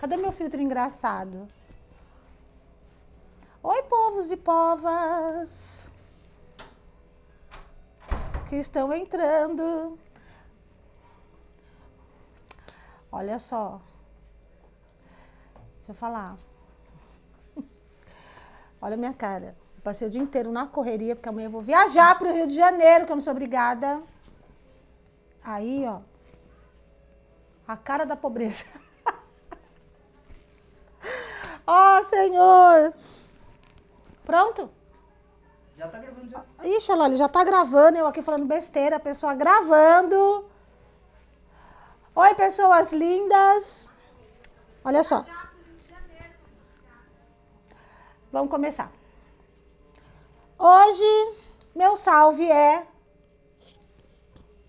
Cadê meu filtro engraçado? Oi, povos e povas que estão entrando. Olha só. Deixa eu falar. Olha a minha cara. Passei o dia inteiro na correria, porque amanhã eu vou viajar para o Rio de Janeiro, que eu não sou obrigada. Aí, ó. A cara da pobreza. Ó oh, Senhor! Pronto? Já tá gravando já. Ixi, olha, ele já tá gravando, eu aqui falando besteira, a pessoa gravando. Oi, pessoas lindas. Olha só. Vamos começar. Hoje, meu salve é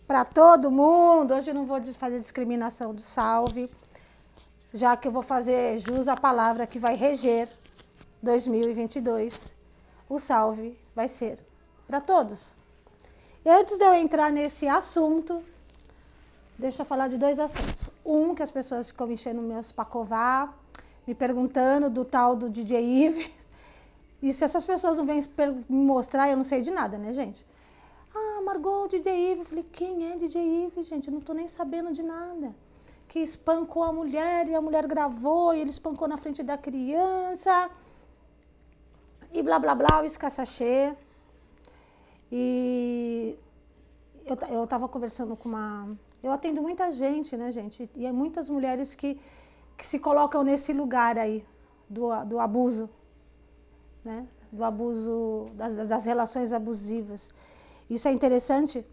para todo mundo. Hoje eu não vou fazer discriminação do salve, já que eu vou fazer jus à palavra que vai reger 2022. O salve vai ser para todos. E antes de eu entrar nesse assunto, deixa eu falar de dois assuntos. Um, que as pessoas ficam enchendo meus pacovar, me perguntando do tal do DJ Ives. E se essas pessoas não vêm me mostrar, eu não sei de nada, né, gente? Ah, Margot, DJ Ives. Eu falei, quem é DJ Ives, gente? Eu não tô nem sabendo de nada. Que espancou a mulher e a mulher gravou e ele espancou na frente da criança. E blá, blá, blá, o escassachê. E eu, eu tava conversando com uma... Eu atendo muita gente, né, gente? E é muitas mulheres que, que se colocam nesse lugar aí do, do abuso, né? Do abuso, das, das relações abusivas. Isso é interessante,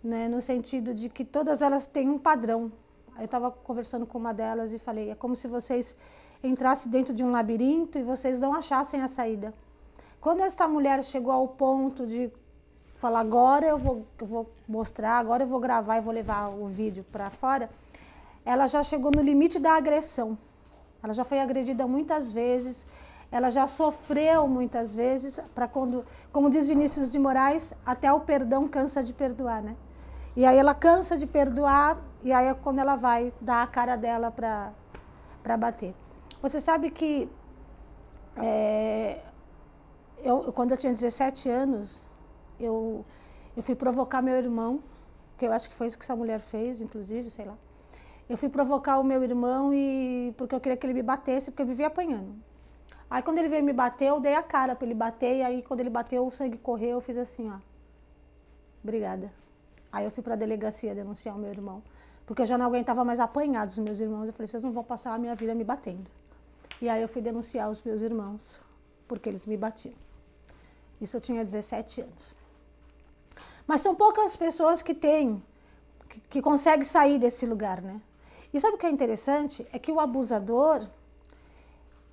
né, no sentido de que todas elas têm um padrão. Eu estava conversando com uma delas e falei: é como se vocês entrassem dentro de um labirinto e vocês não achassem a saída. Quando esta mulher chegou ao ponto de falar: agora eu vou, eu vou mostrar, agora eu vou gravar e vou levar o vídeo para fora, ela já chegou no limite da agressão. Ela já foi agredida muitas vezes, ela já sofreu muitas vezes, para quando, como diz Vinícius de Moraes, até o perdão cansa de perdoar, né? E aí ela cansa de perdoar, e aí é quando ela vai dar a cara dela para bater. Você sabe que é, eu, quando eu tinha 17 anos, eu, eu fui provocar meu irmão, que eu acho que foi isso que essa mulher fez, inclusive, sei lá. Eu fui provocar o meu irmão e porque eu queria que ele me batesse, porque eu vivia apanhando. Aí quando ele veio me bater, eu dei a cara para ele bater, e aí quando ele bateu, o sangue correu, eu fiz assim, ó. Obrigada. Aí eu fui para a delegacia denunciar o meu irmão, porque eu já não aguentava mais apanhar dos meus irmãos. Eu falei, vocês não vão passar a minha vida me batendo. E aí eu fui denunciar os meus irmãos, porque eles me batiam. Isso eu tinha 17 anos. Mas são poucas pessoas que têm, que, que conseguem sair desse lugar, né? E sabe o que é interessante? É que o abusador,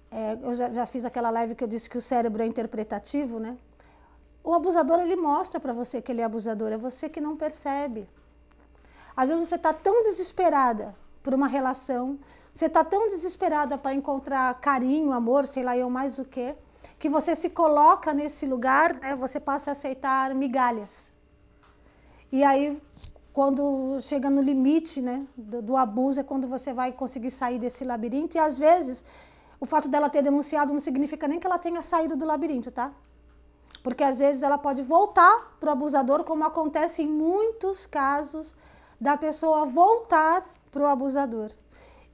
é, eu já, já, fiz aquela live que eu disse que o cérebro é interpretativo, né? O abusador, ele mostra para você que ele é abusador, é você que não percebe. Às vezes você está tão desesperada por uma relação, você está tão desesperada para encontrar carinho, amor, sei lá eu mais o que, que você se coloca nesse lugar, né, você passa a aceitar migalhas. E aí, quando chega no limite né, do, do abuso, é quando você vai conseguir sair desse labirinto, e às vezes o fato dela ter denunciado não significa nem que ela tenha saído do labirinto, tá? Porque às vezes ela pode voltar para o abusador, como acontece em muitos casos da pessoa voltar para o abusador.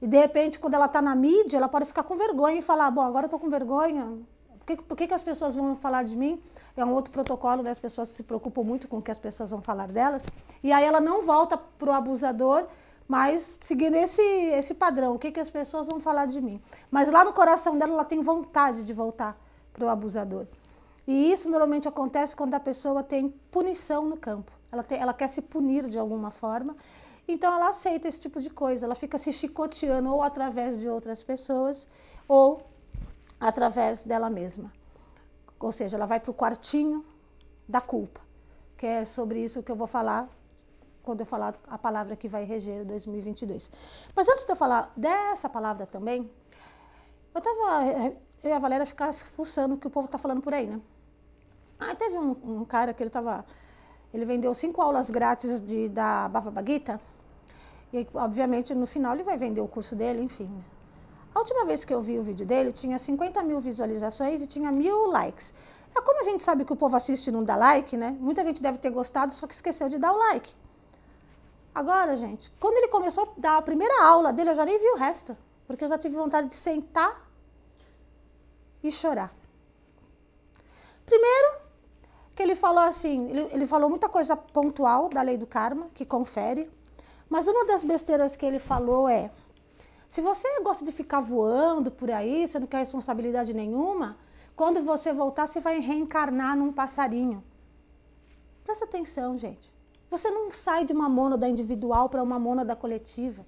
E de repente, quando ela está na mídia, ela pode ficar com vergonha e falar: Bom, agora eu estou com vergonha, por, que, por que, que as pessoas vão falar de mim? É um outro protocolo, né? as pessoas se preocupam muito com o que as pessoas vão falar delas. E aí ela não volta para o abusador mas seguindo esse, esse padrão, o que, que as pessoas vão falar de mim. Mas lá no coração dela, ela tem vontade de voltar para o abusador. E isso normalmente acontece quando a pessoa tem punição no campo. Ela, tem, ela quer se punir de alguma forma. Então ela aceita esse tipo de coisa. Ela fica se chicoteando ou através de outras pessoas ou através dela mesma. Ou seja, ela vai para o quartinho da culpa, que é sobre isso que eu vou falar quando eu falar a palavra que vai reger 2022. Mas antes de eu falar dessa palavra também, eu tava, eu e a Valéria ficar fuçando o que o povo tá falando por aí, né? Aí teve um, um, cara que ele tava, ele vendeu cinco aulas grátis de, da Bava Baguita, e obviamente no final ele vai vender o curso dele, enfim. A última vez que eu vi o vídeo dele, tinha 50 mil visualizações e tinha mil likes. É como a gente sabe que o povo assiste e não dá like, né? Muita gente deve ter gostado, só que esqueceu de dar o like. Agora, gente, quando ele começou a dar a primeira aula dele, eu já nem vi o resto. Porque eu já tive vontade de sentar e chorar. Primeiro, que ele falou assim, ele, ele falou muita coisa pontual da lei do karma, que confere. Mas uma das besteiras que ele falou é: se você gosta de ficar voando por aí, você não quer responsabilidade nenhuma, quando você voltar, você vai reencarnar num passarinho. Presta atenção, gente. Você não sai de uma mônada individual para uma mônada coletiva.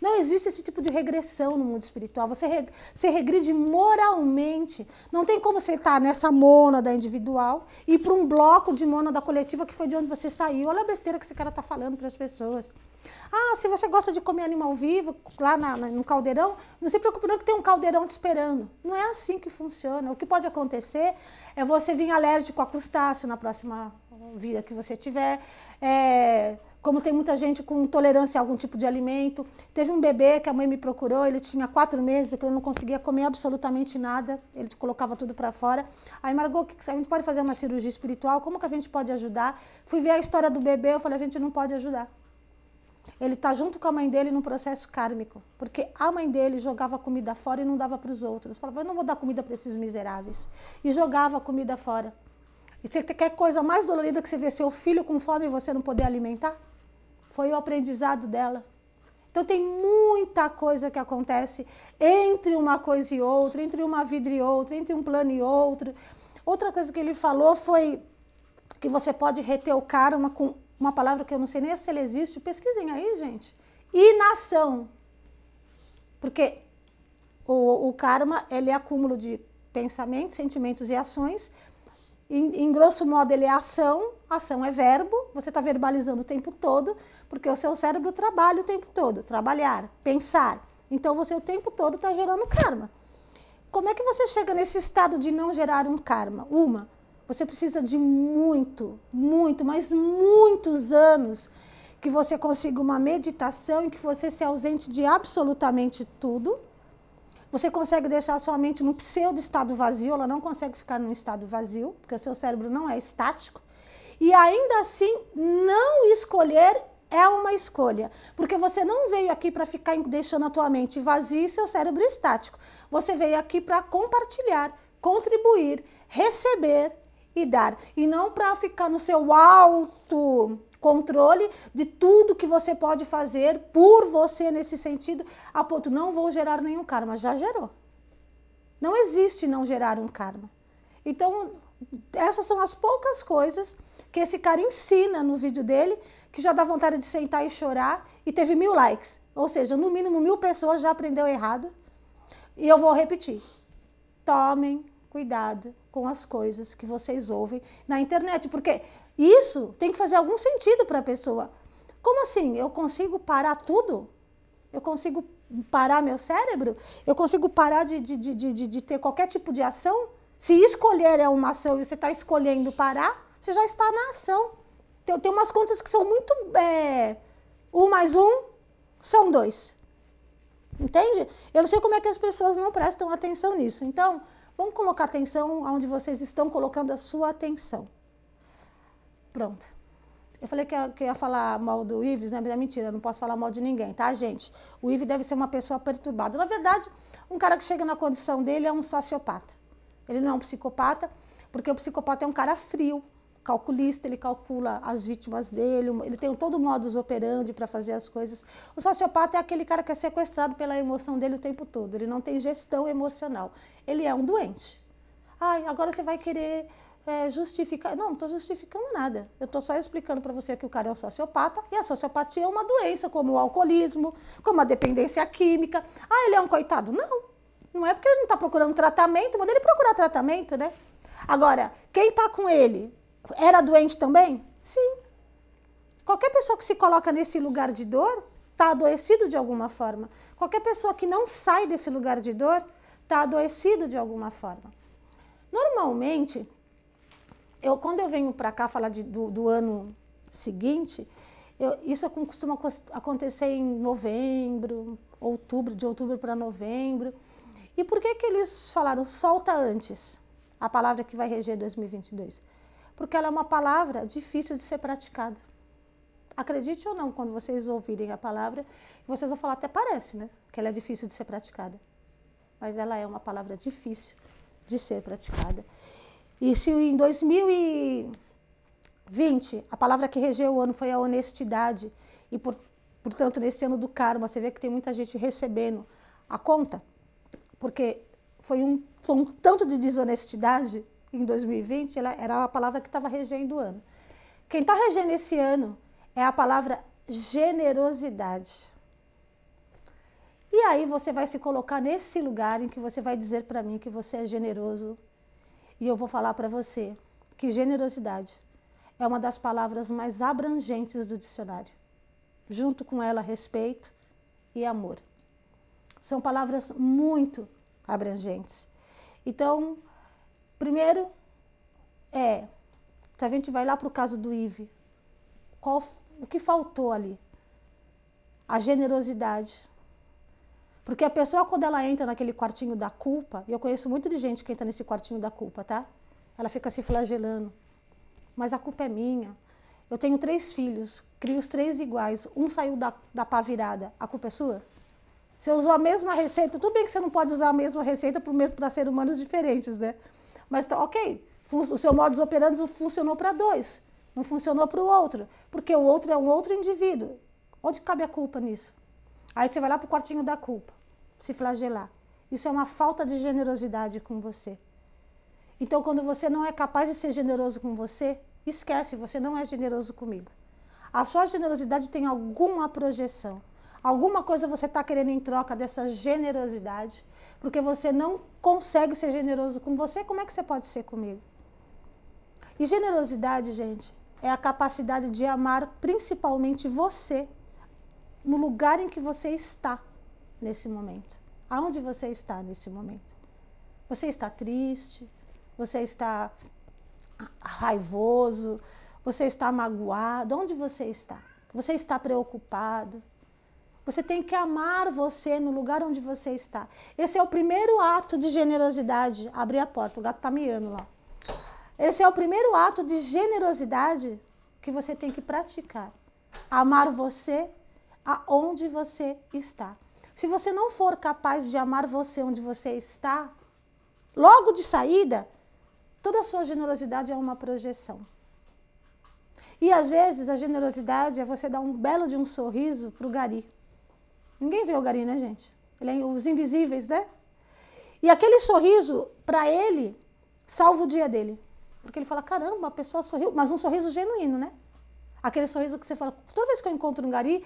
Não existe esse tipo de regressão no mundo espiritual. Você, re, você regride moralmente. Não tem como você estar nessa mônada individual e ir para um bloco de mônada coletiva que foi de onde você saiu. Olha a besteira que esse cara está falando para as pessoas. Ah, se você gosta de comer animal vivo lá na, na, no caldeirão, não se preocupe não que tem um caldeirão te esperando. Não é assim que funciona. O que pode acontecer é você vir alérgico a crustáceo na próxima vida que você tiver. É, como tem muita gente com intolerância a algum tipo de alimento. Teve um bebê que a mãe me procurou, ele tinha quatro meses, que ele não conseguia comer absolutamente nada, ele colocava tudo para fora. Aí, Margot, a gente pode fazer uma cirurgia espiritual, como que a gente pode ajudar? Fui ver a história do bebê, eu falei, a gente não pode ajudar. Ele está junto com a mãe dele num processo kármico, porque a mãe dele jogava comida fora e não dava para os outros. Falava, eu não vou dar comida para esses miseráveis. E jogava comida fora. E você quer coisa mais dolorida que você ver seu filho com fome e você não poder alimentar? Foi o aprendizado dela. Então tem muita coisa que acontece entre uma coisa e outra, entre uma vida e outra, entre um plano e outro. Outra coisa que ele falou foi que você pode reter o karma com uma palavra que eu não sei nem se ela existe. Pesquisem aí, gente. Inação. Porque o, o karma ele é acúmulo de pensamentos, sentimentos e ações em, em, grosso modo, ele é ação, ação é verbo, você está verbalizando o tempo todo, porque o seu cérebro trabalha o tempo todo, trabalhar, pensar. Então você o tempo todo está gerando karma. Como é que você chega nesse estado de não gerar um karma? Uma, você precisa de muito, muito, mas muitos anos que você consiga uma meditação em que você se ausente de absolutamente tudo você consegue deixar sua mente num pseudo estado vazio, ela não consegue ficar num estado vazio, porque o seu cérebro não é estático. E ainda assim, não escolher é uma escolha, porque você não veio aqui para ficar deixando a tua mente vazia e seu cérebro estático. Você veio aqui para compartilhar, contribuir, receber e dar, e não para ficar no seu alto controle de tudo que você pode fazer por você nesse sentido, a ponto não vou gerar nenhum karma, já gerou. Não existe não gerar um karma. Então, essas são as poucas coisas que esse cara ensina no vídeo dele, que já dá vontade de sentar e chorar, e teve mil likes. Ou seja, no mínimo mil pessoas já aprendeu errado. E eu vou repetir. Tomem cuidado com as coisas que vocês ouvem na internet, porque isso tem que fazer algum sentido para a pessoa. Como assim? Eu consigo parar tudo? Eu consigo parar meu cérebro? Eu consigo parar de, de, de, de, de ter qualquer tipo de ação? Se escolher é uma ação e você está escolhendo parar, você já está na ação. Tem, tem umas contas que são muito. É, um mais um são dois. Entende? Eu não sei como é que as pessoas não prestam atenção nisso. Então, vamos colocar atenção onde vocês estão colocando a sua atenção. Pronto. Eu falei que ia, que ia falar mal do Ives, né? Mas é mentira, eu não posso falar mal de ninguém, tá, gente? O Ives deve ser uma pessoa perturbada. Na verdade, um cara que chega na condição dele é um sociopata. Ele não é um psicopata, porque o psicopata é um cara frio, calculista, ele calcula as vítimas dele, ele tem todo o modus operandi para fazer as coisas. O sociopata é aquele cara que é sequestrado pela emoção dele o tempo todo, ele não tem gestão emocional. Ele é um doente. Ai, agora você vai querer é, justificar. Não, não estou justificando nada. Eu estou só explicando para você que o cara é um sociopata e a sociopatia é uma doença, como o alcoolismo, como a dependência química. Ah, ele é um coitado? Não. Não é porque ele não está procurando tratamento, manda ele procurar tratamento, né? Agora, quem está com ele era doente também? Sim. Qualquer pessoa que se coloca nesse lugar de dor está adoecido de alguma forma. Qualquer pessoa que não sai desse lugar de dor está adoecido de alguma forma. Normalmente, eu, quando eu venho para cá falar de, do, do, ano seguinte, eu, isso costuma acontecer em novembro, outubro, de outubro para novembro. E por que, que eles falaram solta antes a palavra que vai reger 2022? Porque ela é uma palavra difícil de ser praticada. Acredite ou não, quando vocês ouvirem a palavra, vocês vão falar, até parece, né? Que ela é difícil de ser praticada. Mas ela é uma palavra difícil de ser praticada. E se em 2020 a palavra que regeu o ano foi a honestidade, e por, portanto, nesse ano do karma, você vê que tem muita gente recebendo a conta porque foi um, foi um tanto de desonestidade em 2020, ela era a palavra que estava regendo o ano. Quem está regendo esse ano é a palavra generosidade. E aí você vai se colocar nesse lugar em que você vai dizer para mim que você é generoso. E eu vou falar para você que generosidade é uma das palavras mais abrangentes do dicionário. Junto com ela, respeito e amor. São palavras muito abrangentes. Então, primeiro é, a gente vai lá para o caso do Ive, qual, o que faltou ali? A generosidade. Porque a pessoa, quando ela entra naquele quartinho da culpa, e eu conheço muito de gente que entra nesse quartinho da culpa, tá? Ela fica se flagelando. Mas a culpa é minha. Eu tenho três filhos, crio os três iguais. Um saiu da, da pá virada. A culpa é sua? Você usou a mesma receita. Tudo bem que você não pode usar a mesma receita para seres humanos diferentes, né? Mas tá, ok, o seu modus operandi funcionou para dois, não funcionou para o outro, porque o outro é um outro indivíduo. Onde cabe a culpa nisso? Aí você vai lá para o quartinho da culpa, se flagelar. Isso é uma falta de generosidade com você. Então, quando você não é capaz de ser generoso com você, esquece, você não é generoso comigo. A sua generosidade tem alguma projeção. Alguma coisa você está querendo em troca dessa generosidade, porque você não consegue ser generoso com você, como é que você pode ser comigo? E generosidade, gente, é a capacidade de amar principalmente você no lugar em que você está nesse momento. Aonde você está nesse momento? Você está triste? Você está raivoso? Você está magoado? Onde você está? Você está preocupado? Você tem que amar você no lugar onde você está. Esse é o primeiro ato de generosidade. Abrir a porta, o gato está miando lá. Esse é o primeiro ato de generosidade que você tem que praticar. Amar você aonde você está. Se você não for capaz de amar você onde você está, logo de saída, toda a sua generosidade é uma projeção. E às vezes a generosidade é você dar um belo de um sorriso para o gari. Ninguém vê o Gari, né, gente? Ele é os invisíveis, né? E aquele sorriso, para ele, salva o dia dele. Porque ele fala: caramba, a pessoa sorriu, mas um sorriso genuíno, né? Aquele sorriso que você fala, toda vez que eu encontro um gari,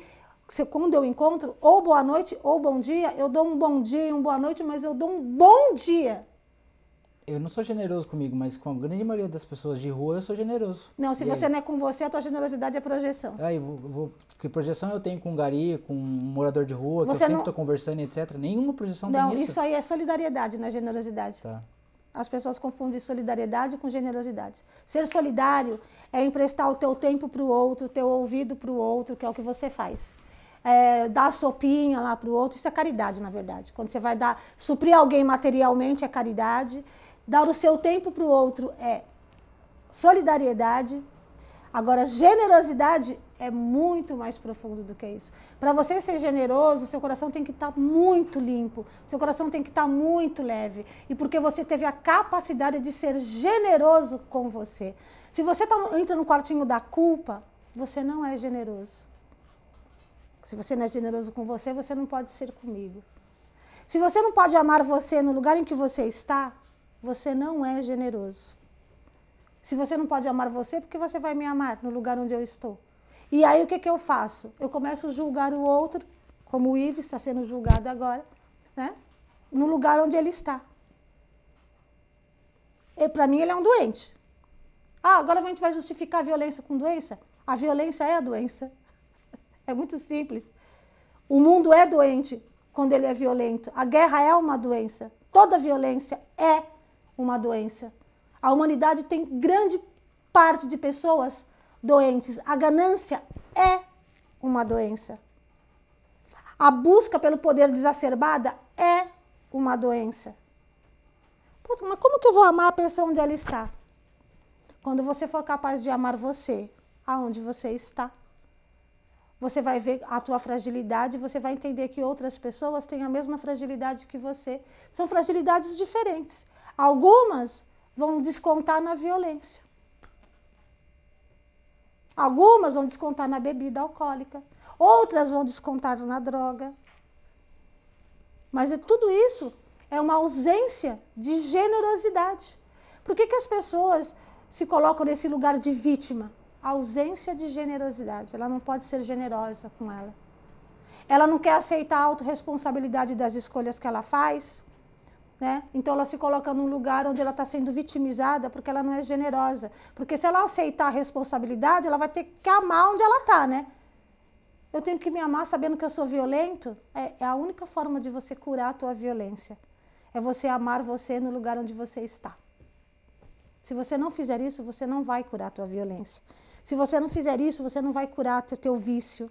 quando eu encontro, ou boa noite ou bom dia, eu dou um bom dia e um boa noite, mas eu dou um bom dia eu não sou generoso comigo, mas com a grande maioria das pessoas de rua eu sou generoso. Não, se e você aí? não é com você, a tua generosidade é projeção. Aí, vou, vou, que projeção eu tenho com um gari, com um morador de rua, você que eu sempre estou conversando, etc. Nenhuma projeção não, tem isso. Não, isso aí é solidariedade, não é generosidade. Tá. As pessoas confundem solidariedade com generosidade. Ser solidário é emprestar o teu tempo para o outro, o teu ouvido para o outro, que é o que você faz. É, dar sopinha lá para o outro, isso é caridade, na verdade. Quando você vai dar, suprir alguém materialmente é caridade. Dar o seu tempo para o outro é solidariedade. Agora, generosidade é muito mais profundo do que isso. Para você ser generoso, seu coração tem que estar tá muito limpo, seu coração tem que estar tá muito leve. E porque você teve a capacidade de ser generoso com você. Se você tá, entra no quartinho da culpa, você não é generoso. Se você não é generoso com você, você não pode ser comigo. Se você não pode amar você no lugar em que você está, você não é generoso. Se você não pode amar você, por que você vai me amar no lugar onde eu estou? E aí o que, que eu faço? Eu começo a julgar o outro, como o Ives está sendo julgado agora, né? no lugar onde ele está. Para mim ele é um doente. Ah, agora a gente vai justificar a violência com doença? A violência é a doença. É muito simples. O mundo é doente quando ele é violento. A guerra é uma doença. Toda violência é uma doença. A humanidade tem grande parte de pessoas doentes. A ganância é uma doença. A busca pelo poder desacerbada é uma doença. Puta, mas como que eu vou amar a pessoa onde ela está? Quando você for capaz de amar você, aonde você está. Você vai ver a tua fragilidade, você vai entender que outras pessoas têm a mesma fragilidade que você. São fragilidades diferentes. Algumas vão descontar na violência. Algumas vão descontar na bebida alcoólica. Outras vão descontar na droga. Mas é, tudo isso é uma ausência de generosidade. Por que, que as pessoas se colocam nesse lugar de vítima? Ausência de generosidade. Ela não pode ser generosa com ela. Ela não quer aceitar a autorresponsabilidade das escolhas que ela faz. Né? Então ela se coloca num lugar onde ela está sendo vitimizada porque ela não é generosa. Porque se ela aceitar a responsabilidade, ela vai ter que amar onde ela está, né? Eu tenho que me amar sabendo que eu sou violento. É, é a única forma de você curar a tua violência. É você amar você no lugar onde você está. Se você não fizer isso, você não vai curar a tua violência. Se você não fizer isso, você não vai curar teu, teu vício.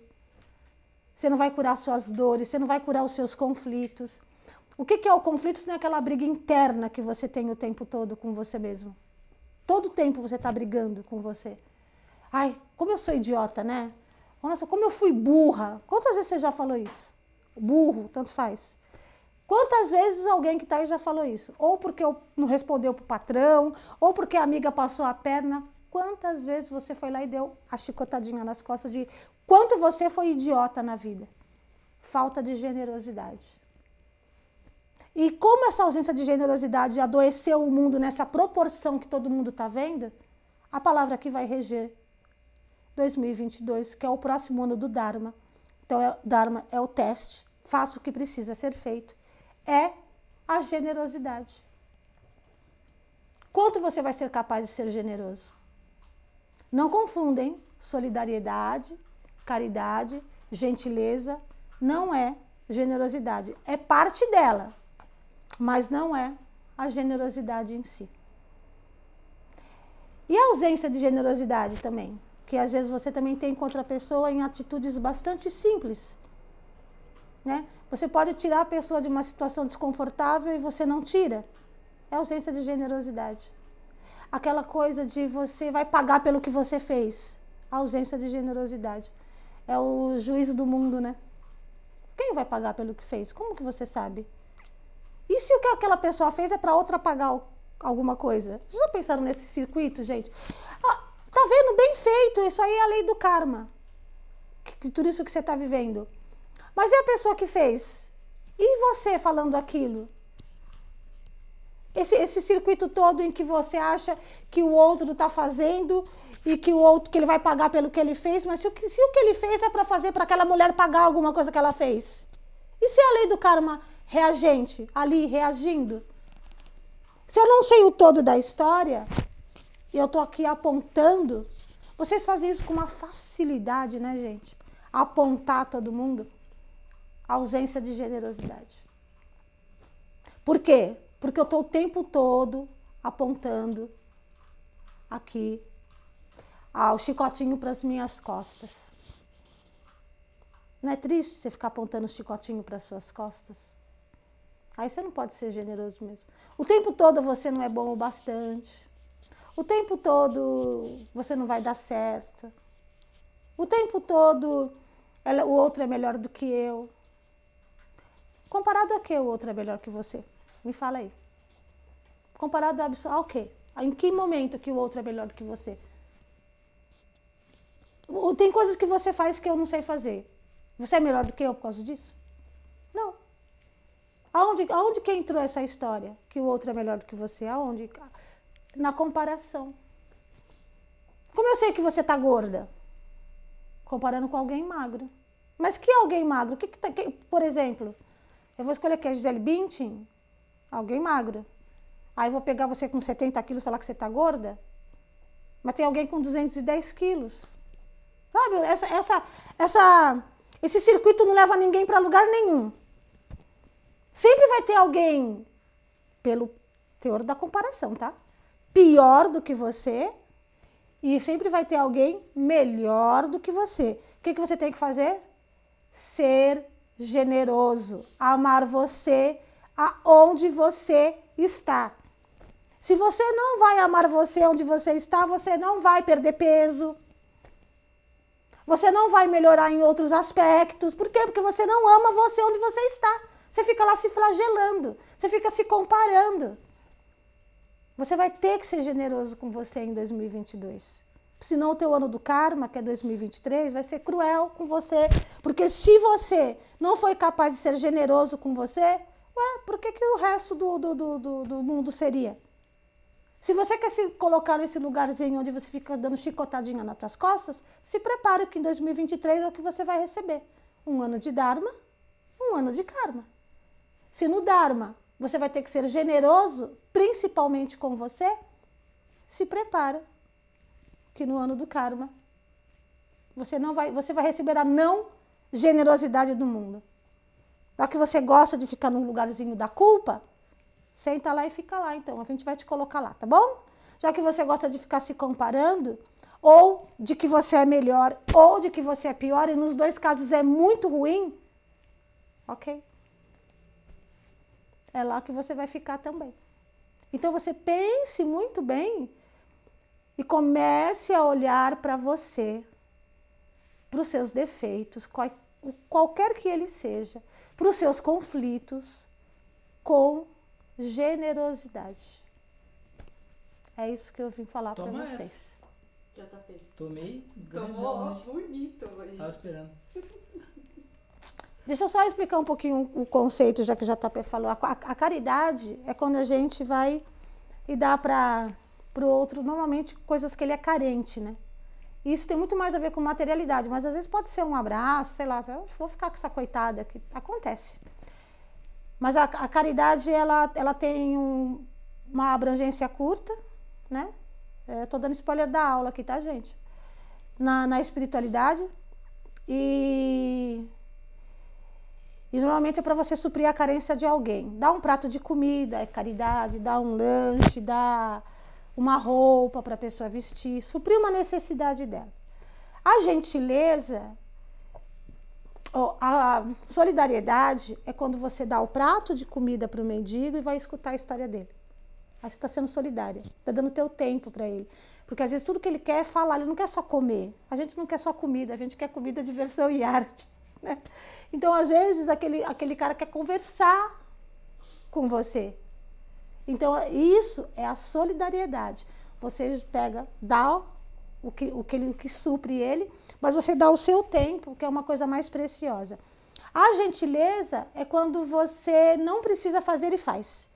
Você não vai curar suas dores, você não vai curar os seus conflitos. O que, que é o conflito? Se não é aquela briga interna que você tem o tempo todo com você mesmo. Todo tempo você está brigando com você. Ai, como eu sou idiota, né? Nossa, como eu fui burra. Quantas vezes você já falou isso? Burro, tanto faz. Quantas vezes alguém que está aí já falou isso? Ou porque não respondeu para o patrão, ou porque a amiga passou a perna. Quantas vezes você foi lá e deu a chicotadinha nas costas de quanto você foi idiota na vida? Falta de generosidade. E como essa ausência de generosidade adoeceu o mundo nessa proporção que todo mundo está vendo, a palavra que vai reger 2022, que é o próximo ano do Dharma. Então, é, Dharma é o teste, faça o que precisa ser feito, é a generosidade. Quanto você vai ser capaz de ser generoso? Não confundem solidariedade, caridade, gentileza, não é generosidade. É parte dela, mas não é a generosidade em si. E a ausência de generosidade também, que às vezes você também tem contra a pessoa em atitudes bastante simples. Né? Você pode tirar a pessoa de uma situação desconfortável e você não tira. É ausência de generosidade aquela coisa de você vai pagar pelo que você fez. A ausência de generosidade. É o juízo do mundo, né? Quem vai pagar pelo que fez? Como que você sabe? E se o que aquela pessoa fez é para outra pagar alguma coisa? Vocês já pensaram nesse circuito, gente? Ah, tá vendo? Bem feito. Isso aí é a lei do karma. Que, tudo isso que você está vivendo. Mas e a pessoa que fez? E você falando aquilo? Esse, esse circuito todo em que você acha que o outro está fazendo e que o outro que ele vai pagar pelo que ele fez, mas se o que, se o que ele fez é para fazer para aquela mulher pagar alguma coisa que ela fez. E se é a lei do karma reagente, ali reagindo? Se eu não sei o todo da história, e eu estou aqui apontando, vocês fazem isso com uma facilidade, né, gente? Apontar todo mundo. A ausência de generosidade. Por quê? Porque eu estou o tempo todo apontando aqui ao chicotinho para as minhas costas. Não é triste você ficar apontando o chicotinho para as suas costas? Aí você não pode ser generoso mesmo. O tempo todo você não é bom o bastante. O tempo todo você não vai dar certo. O tempo todo ela, o outro é melhor do que eu. Comparado a que o outro é melhor que você? Me fala aí. Comparado ao quê? Em que momento que o outro é melhor do que você? Tem coisas que você faz que eu não sei fazer. Você é melhor do que eu por causa disso? Não. Aonde, aonde que entrou essa história? Que o outro é melhor do que você? Aonde? Na comparação. Como eu sei que você está gorda? Comparando com alguém magro. Mas que alguém magro? Que, que, tá, que por exemplo, eu vou escolher aqui a Gisele Bündchen, Alguém magro. Aí vou pegar você com 70 quilos e falar que você está gorda? Mas tem alguém com 210 quilos. Sabe? Essa, essa, essa, esse circuito não leva ninguém para lugar nenhum. Sempre vai ter alguém, pelo teor da comparação, tá? Pior do que você e sempre vai ter alguém melhor do que você. O que, que você tem que fazer? Ser generoso, amar você aonde você está. Se você não vai amar você onde você está, você não vai perder peso. Você não vai melhorar em outros aspectos. Por quê? Porque você não ama você onde você está. Você fica lá se flagelando, você fica se comparando. Você vai ter que ser generoso com você em 2022. Senão o teu ano do karma, que é 2023, vai ser cruel com você. Porque se você não foi capaz de ser generoso com você, ué, por que, que o resto do, do, do, do mundo seria? Se você quer se colocar nesse lugarzinho onde você fica dando chicotadinha nas tuas costas, se prepare que em 2023 é o que você vai receber. Um ano de Dharma, um ano de Karma. Se no Dharma você vai ter que ser generoso, principalmente com você, se prepara que no ano do Karma você não vai, você vai receber a não generosidade do mundo. Já que você gosta de ficar num lugarzinho da culpa, senta lá e fica lá. Então, a gente vai te colocar lá, tá bom? Já que você gosta de ficar se comparando, ou de que você é melhor, ou de que você é pior, e nos dois casos é muito ruim, ok? É lá que você vai ficar também. Então você pense muito bem e comece a olhar para você, para os seus defeitos, qual, qualquer que ele seja, para os seus conflitos, com generosidade. É isso que eu vim falar para vocês. JP. Tomei. Tomou bonito hoje. Tava esperando. Deixa eu só explicar um pouquinho o conceito, já que o JP falou. A, a, a caridade é quando a gente vai e dá para o outro, normalmente, coisas que ele é carente, né? Isso tem muito mais a ver com materialidade, mas às vezes pode ser um abraço, sei lá, vou ficar com essa coitada que acontece. Mas a, a caridade, ela, ela tem um, uma abrangência curta, né? Estou é, dando spoiler da aula aqui, tá, gente? Na, na espiritualidade. E, e normalmente é para você suprir a carência de alguém. Dá um prato de comida, é caridade, dá um lanche, dá uma roupa para a pessoa vestir, suprir uma necessidade dela. A gentileza a solidariedade é quando você dá o prato de comida para o mendigo e vai escutar a história dele. Aí você está sendo solidária, está dando teu tempo para ele. Porque às vezes tudo que ele quer é falar, ele não quer só comer. A gente não quer só comida, a gente quer comida, diversão e arte. Né? Então, às vezes, aquele, aquele cara quer conversar com você. Então, isso é a solidariedade. Você pega, dá o que, o que, ele, o que supre ele, mas você dá o seu tempo, que é uma coisa mais preciosa. A gentileza é quando você não precisa fazer e faz.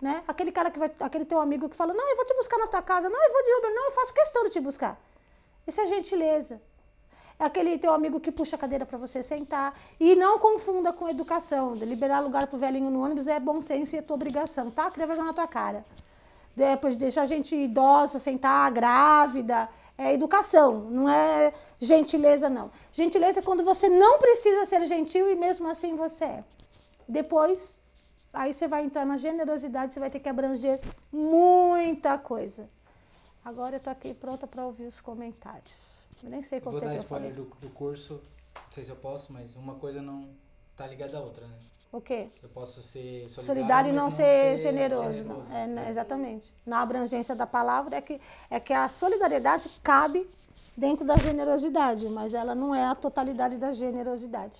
Né? Aquele cara que vai, aquele teu amigo que fala, não, eu vou te buscar na tua casa, não, eu vou de Uber, não, eu faço questão de te buscar. Isso é gentileza. É aquele teu amigo que puxa a cadeira para você sentar. E não confunda com educação. Liberar lugar pro velhinho no ônibus é bom senso e é tua obrigação, tá? Queria ver na tua cara. Depois deixar a gente idosa sentar, grávida, é educação, não é gentileza, não. Gentileza é quando você não precisa ser gentil e mesmo assim você é. Depois, aí você vai entrar na generosidade, você vai ter que abranger muita coisa. Agora eu tô aqui pronta para ouvir os comentários. Eu nem sei qual Vou dar spoiler do, do curso, não sei se eu posso, mas uma coisa não tá ligada à outra, né? O quê? Eu posso ser solidário, solidário e não, não ser, ser generoso. generoso. Não. É, né, exatamente. Na abrangência da palavra é que, é que a solidariedade cabe dentro da generosidade, mas ela não é a totalidade da generosidade.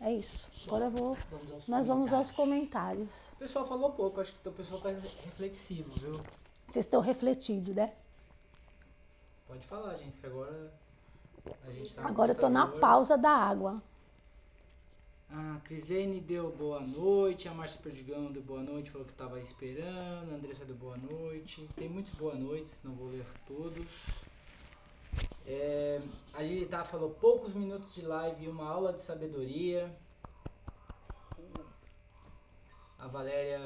É isso. Agora eu vou. Vamos nós vamos aos comentários. O pessoal falou pouco, acho que o pessoal está reflexivo, viu? Vocês estão refletindo, né? Pode falar, gente, que agora Tá Agora eu tô na pausa da água. A Crislene deu boa noite, a Márcia Perdigão deu boa noite, falou que estava esperando, a Andressa deu boa noite. Tem muitos boa noites, não vou ler todos. É, a Lili tá, falou poucos minutos de live e uma aula de sabedoria. A Valéria.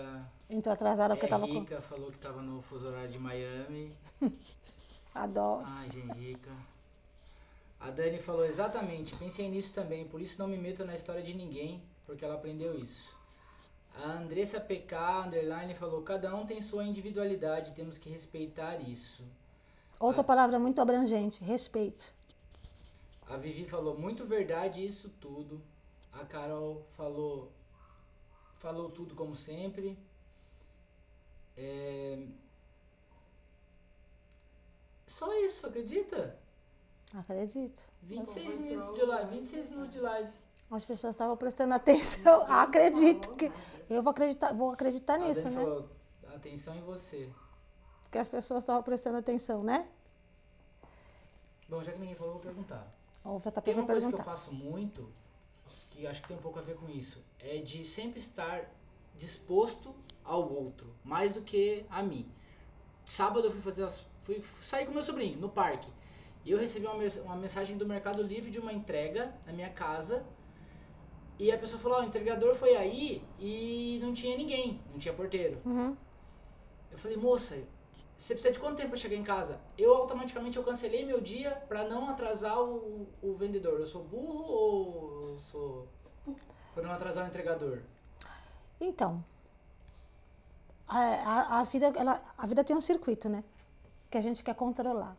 Entrou atrasada porque é tava rica, com. falou que tava no fuso horário de Miami. Adoro. Ai, gente rica. A Dani falou exatamente, pensei nisso também, por isso não me meto na história de ninguém, porque ela aprendeu isso. A Andressa PK underline falou: cada um tem sua individualidade, temos que respeitar isso. Outra a... palavra muito abrangente: respeito. A Vivi falou muito verdade isso tudo. A Carol falou falou tudo como sempre. É... Só isso, acredita? Acredito. 26 minutos de live, 26 minutos de live. As pessoas estavam prestando atenção. Acredito que eu vou acreditar, vou acreditar A nisso, Dani né? falou, atenção em você. Que as pessoas estavam prestando atenção, né? Bom, já que ninguém falou, eu vou perguntar. Ou tá Tem uma coisa que eu perguntar. faço muito, que acho que tem um pouco a ver com isso, é de sempre estar disposto ao outro, mais do que a mim. Sábado eu fui fazer as, fui sair com meu sobrinho no parque. E eu recebi uma, uma mensagem do Mercado Livre de uma entrega na minha casa. E a pessoa falou, ó, o entregador foi aí e não tinha ninguém, não tinha porteiro. Uhum. Eu falei, moça, você precisa de quanto tempo para chegar em casa? Eu automaticamente eu cancelei meu dia para não atrasar o, o vendedor. Eu sou burro ou eu sou para não atrasar o entregador? Então, a, a, a vida, ela, a vida tem um circuito, né? Que a gente quer controlar.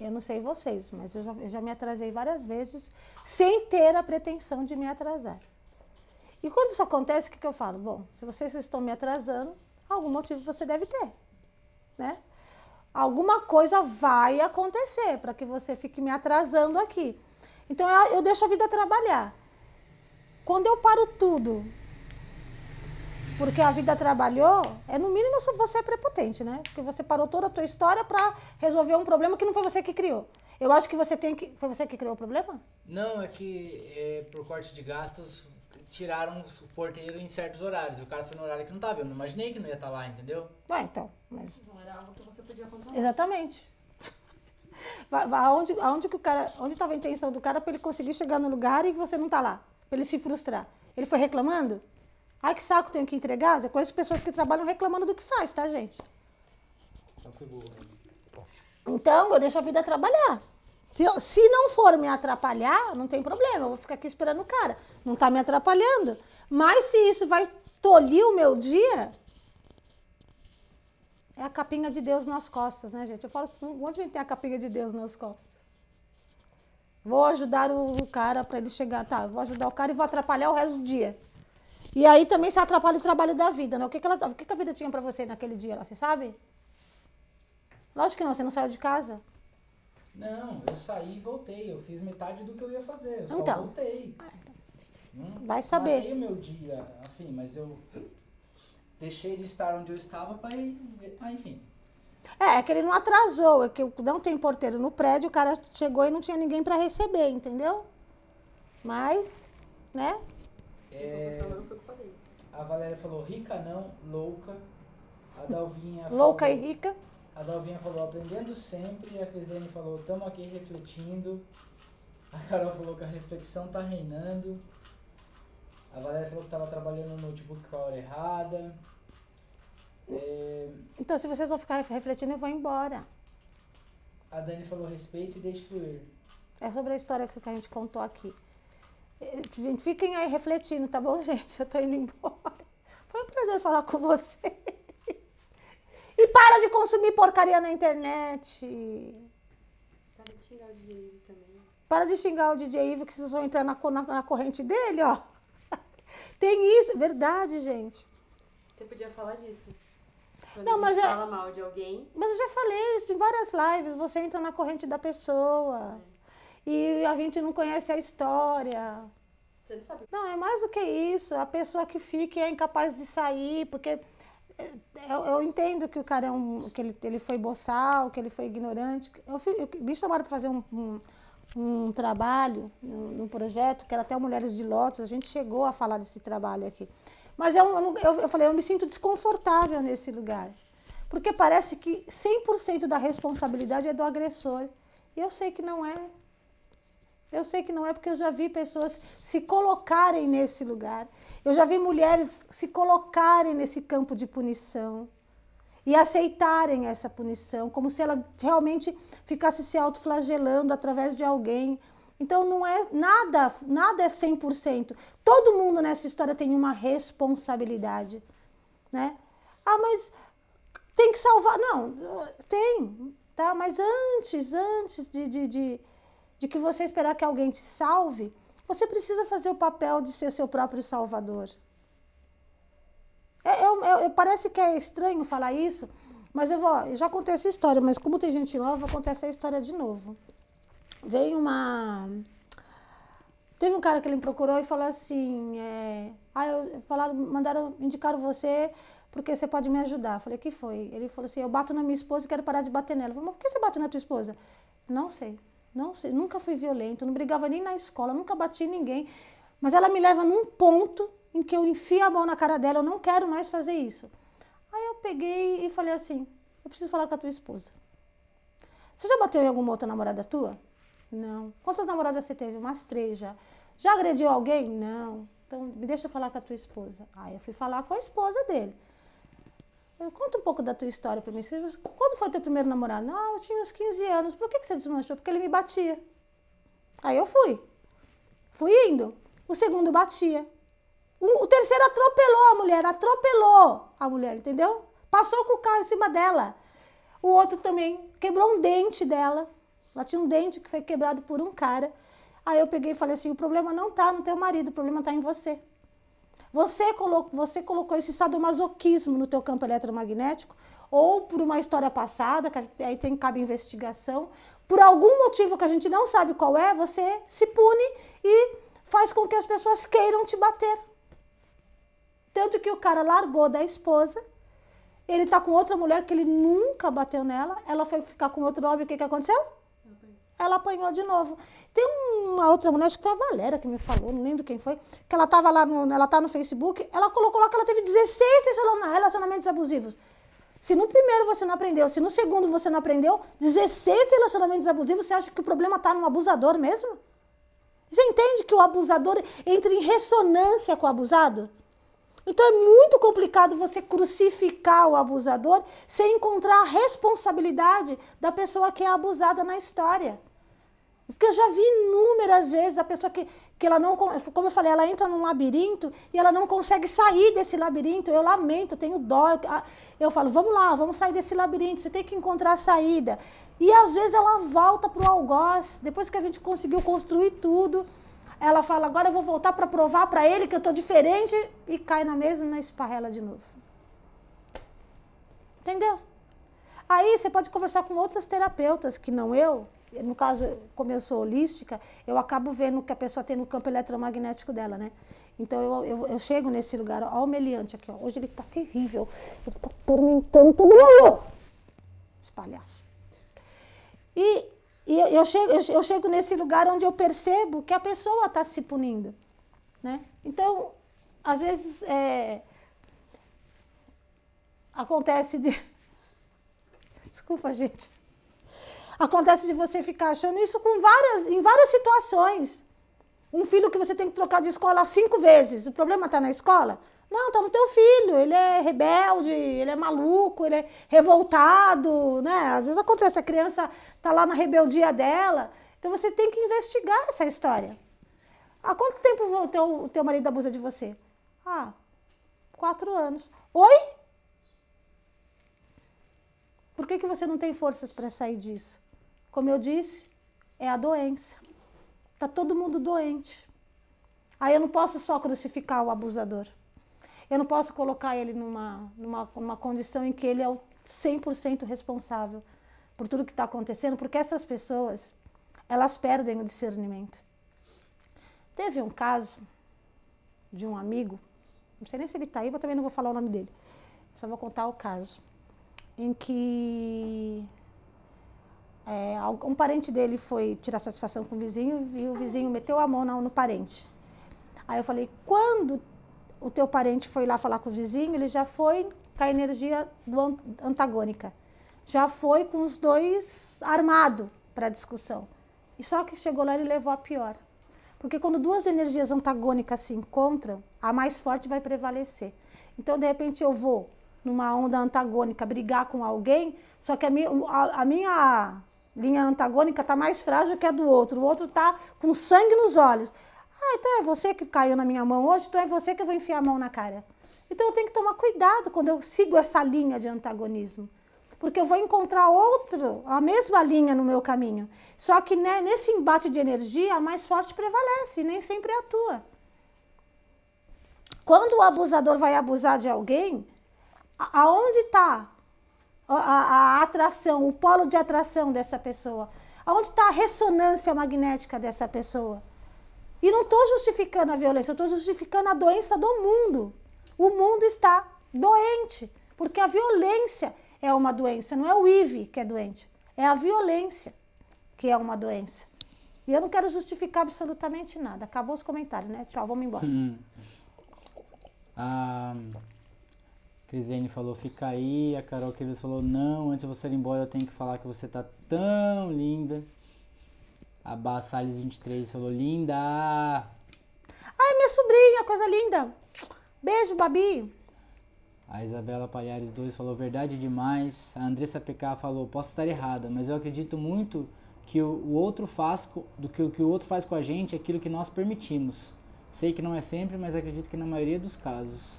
Eu não sei vocês, mas eu já, eu já me atrasei várias vezes sem ter a pretensão de me atrasar. E quando isso acontece, o que, que eu falo? Bom, se vocês estão me atrasando, algum motivo você deve ter, né? Alguma coisa vai acontecer para que você fique me atrasando aqui. Então eu, deixo a vida trabalhar. Quando eu paro tudo porque a vida trabalhou, é no mínimo você é prepotente, né? Porque você parou toda a tua história para resolver um problema que não foi você que criou. Eu acho que você tem que. Foi você que criou o problema? Não, é que é, por corte de gastos tiraram o porteiro em certos horários. O cara foi no horário que não tava. Eu não imaginei que não ia estar lá, entendeu? Ah, então. Mas, Não era algo que você podia controlar. exatamente. Vai, vai, aonde, aonde que o cara. Onde estava a intenção do cara para ele conseguir chegar no lugar e você não tá lá? Para ele se frustrar. Ele foi reclamando? Ai, que saco, tenho que entregar? Eu conheço pessoas que trabalham reclamando do que faz, tá, gente? Eu fui burro. Então, eu deixo a vida trabalhar. Se, não for me atrapalhar, não tem problema, eu vou ficar aqui esperando o cara. Não está me atrapalhando. Mas se isso vai tolir o meu dia, é a capinha de Deus nas costas, né, gente? Eu falo, onde vem ter a capinha de Deus nas costas? Vou ajudar o, o cara para ele chegar, tá? Vou ajudar o cara e vou atrapalhar o resto do dia. E aí também se atrapalha o trabalho da vida, né? O que, que, ela, o que, que a vida tinha para você naquele dia lá, você sabe? Lógico que não, você não saiu de casa. Não, eu saí e voltei. Eu fiz metade do que eu ia fazer. Eu só Então. voltei. Não Vai saber. matei o meu dia, assim, mas eu deixei de estar onde eu estava para ir. Ah, enfim. É, é que ele não atrasou, é que não tem porteiro no prédio, o cara chegou e não tinha ninguém para receber, entendeu? Mas, né? É, Então a Valéria falou rica não, louca. A Dalvinha Louca e falou, rica. A Dalvinha falou aprendendo sempre. A Crislene falou estamos aqui refletindo. A Carol falou que a reflexão tá reinando. A Valéria falou que estava trabalhando no notebook com a hora errada. É, Então, se vocês vão ficar refletindo, eu vou embora. a Dani falou respeito e deixe fluir. É sobre a história que a gente contou aqui. Eh, Fiquem aí refletindo, tá bom, gente? Eu tô indo embora. Foi um prazer falar com vocês. E para de consumir porcaria na internet. Para de xingar o DJ Ives também. Para de xingar o DJ Ivo que vocês vão entrar na, na, na corrente dele, ó. Tem isso, verdade, gente. Você podia falar disso. Quando Não, mas é- fala mal de alguém, Mas eu já falei isso em várias lives. Você entra na corrente da pessoa. E a gente não conhece a história. você não sabe. Não, é mais do que isso. A pessoa que fica e é incapaz de sair, porque é, eu, eu entendo que o cara é um, que ele, ele foi boçal, que ele foi ignorante. Eu, fui, eu me chamaram para fazer um, um, um trabalho num, num projeto, que era até Mulheres de Lotes, a gente chegou a falar desse trabalho aqui. Mas eu, eu falei, eu me sinto desconfortável nesse lugar. Porque parece que 100% da responsabilidade é do agressor. E eu sei que não é. Eu sei que não é porque eu já vi pessoas se colocarem nesse lugar. Eu já vi mulheres se colocarem nesse campo de punição e aceitarem essa punição, como se ela realmente ficasse se autoflagelando através de alguém. Então não é nada, nada é 100%. Todo mundo nessa história tem uma responsabilidade, né? Ah, mas tem que salvar. Não, tem, tá? Mas antes, antes de, de, de, de que você esperar que alguém te salve, você precisa fazer o papel de ser seu próprio salvador. É, eu, eu, parece que é estranho falar isso, mas eu vou. Eu já contei essa história, mas como tem gente nova, eu vou contar essa história de novo. Veio uma. Teve um cara que ele me procurou e falou assim: é, ah, eu, falaram, mandaram, indicaram você porque você pode me ajudar. Eu falei: que foi? Ele falou assim: eu bato na minha esposa e quero parar de bater nela. Eu falei: mas por que você bate na tua esposa? Não sei. Não nunca fui violento, não brigava nem na escola, nunca bati em ninguém. Mas ela me leva num ponto em que eu enfio a mão na cara dela, eu não quero mais fazer isso. Aí eu peguei e falei assim: eu preciso falar com a tua esposa. Você já bateu em alguma outra namorada tua? Não. Quantas namoradas você teve? Umas três já. Já agrediu alguém? Não. Então me deixa falar com a tua esposa. Aí eu fui falar com a esposa dele. Conta um pouco da tua história para mim. Quando foi teu primeiro namorado? Não, eu tinha uns 15 anos. Por que, que você desmanchou? Porque ele me batia. Aí eu fui. Fui indo. O segundo batia. O, o terceiro atropelou a mulher. Atropelou a mulher, entendeu? Passou com o carro em cima dela. O outro também quebrou um dente dela. Ela tinha um dente que foi quebrado por um cara. Aí eu peguei e falei assim: o problema não está no teu marido, o problema está em você. Você colocou, você colocou esse sadomasoquismo no teu campo eletromagnético, ou por uma história passada, que aí tem cabe investigação, por algum motivo que a gente não sabe qual é, você se pune e faz com que as pessoas queiram te bater. Tanto que o cara largou da esposa, ele tá com outra mulher que ele nunca bateu nela, ela foi ficar com outro homem, o que, que aconteceu? Ela apanhou de novo. Tem uma outra mulher, acho que foi a Valéria que me falou, não lembro quem foi, que ela estava lá no, ela tá no Facebook, ela colocou lá que ela teve 16 relacionamentos abusivos. Se no primeiro você não aprendeu, se no segundo você não aprendeu, 16 relacionamentos abusivos, você acha que o problema está no abusador mesmo? Você entende que o abusador entra em ressonância com o abusado? Então é muito complicado você crucificar o abusador sem encontrar a responsabilidade da pessoa que é abusada na história. Porque eu já vi inúmeras vezes a pessoa que, que ela não, como eu falei, ela entra num labirinto e ela não consegue sair desse labirinto. Eu lamento, tenho dó. Eu, eu falo, vamos lá, vamos sair desse labirinto, você tem que encontrar a saída. E às vezes ela volta para o algoz, depois que a gente conseguiu construir tudo ela fala, agora eu vou voltar para provar para ele que eu estou diferente e cai na mesma esparrela de novo. Entendeu? Aí você pode conversar com outras terapeutas, que não eu. No caso, como eu sou holística, eu acabo vendo o que a pessoa tem no campo eletromagnético dela, né? Então eu, eu, eu chego nesse lugar, ó, o meliante aqui, ó. Hoje ele está terrível. Ele está atormentando todo mundo. Os palhaços. E e eu, eu, chego, eu, chego nesse lugar onde eu percebo que a pessoa está se punindo. Né? Então, às vezes, é, acontece de. Desculpa, gente. Acontece de você ficar achando isso com várias, em várias situações. Um filho que você tem que trocar de escola cinco vezes. O problema está na escola? Não, tá no teu filho, ele é rebelde, ele é maluco, ele é revoltado, né? Às vezes acontece, a criança tá lá na rebeldia dela. Então você tem que investigar essa história. Há quanto tempo o teu, teu marido abusa de você? Ah, quatro anos. Oi? Por que, que você não tem forças para sair disso? Como eu disse, é a doença. Tá todo mundo doente. Aí eu não posso só crucificar o abusador. Eu não posso colocar ele numa, numa, numa condição em que ele é o 100% responsável por tudo que está acontecendo, porque essas pessoas, elas perdem o discernimento. Teve um caso de um amigo, não sei nem se ele está aí, mas também não vou falar o nome dele, só vou contar o caso, em que é, um parente dele foi tirar satisfação com o vizinho e o vizinho meteu a mão no, no parente. Aí eu falei, quando o teu parente foi lá falar com o vizinho, ele já foi com a energia antagônica. Já foi com os dois armados para a discussão. E só que chegou lá ele levou a pior. Porque quando duas energias antagônicas se encontram, a mais forte vai prevalecer. Então, de repente, eu vou numa onda antagônica brigar com alguém, só que a minha, a, a minha linha antagônica está mais frágil que a do outro. O outro está com sangue nos olhos. Ah, então é você que caiu na minha mão hoje, então é você que eu vou enfiar a mão na cara. Então eu tenho que tomar cuidado quando eu sigo essa linha de antagonismo. Porque eu vou encontrar outro, a mesma linha no meu caminho. Só que né, nesse embate de energia, a mais forte prevalece, nem sempre atua. Quando o abusador vai abusar de alguém, aonde está a, a, a, atração, o polo de atração dessa pessoa? Aonde está a ressonância magnética dessa pessoa? E não estou justificando a violência, eu estou justificando a doença do mundo. O mundo está doente, porque a violência é uma doença, não é o IV que é doente, é a violência que é uma doença. E eu não quero justificar absolutamente nada. Acabou os comentários, né? Tchau, vamos embora. Hum. A Crislene falou, fica aí. A Carol Queiroz falou, não, antes de você ir embora eu tenho que falar que você tá tão linda. A Bá Salles 23 falou, linda. Ai, minha sobrinha, coisa linda. Beijo, Babi. A Isabela Palhares 2 falou, verdade demais. A Andressa PK falou, posso estar errada, mas eu acredito muito que o, o outro faz, do que o que o outro faz com a gente é aquilo que nós permitimos. Sei que não é sempre, mas acredito que na maioria dos casos.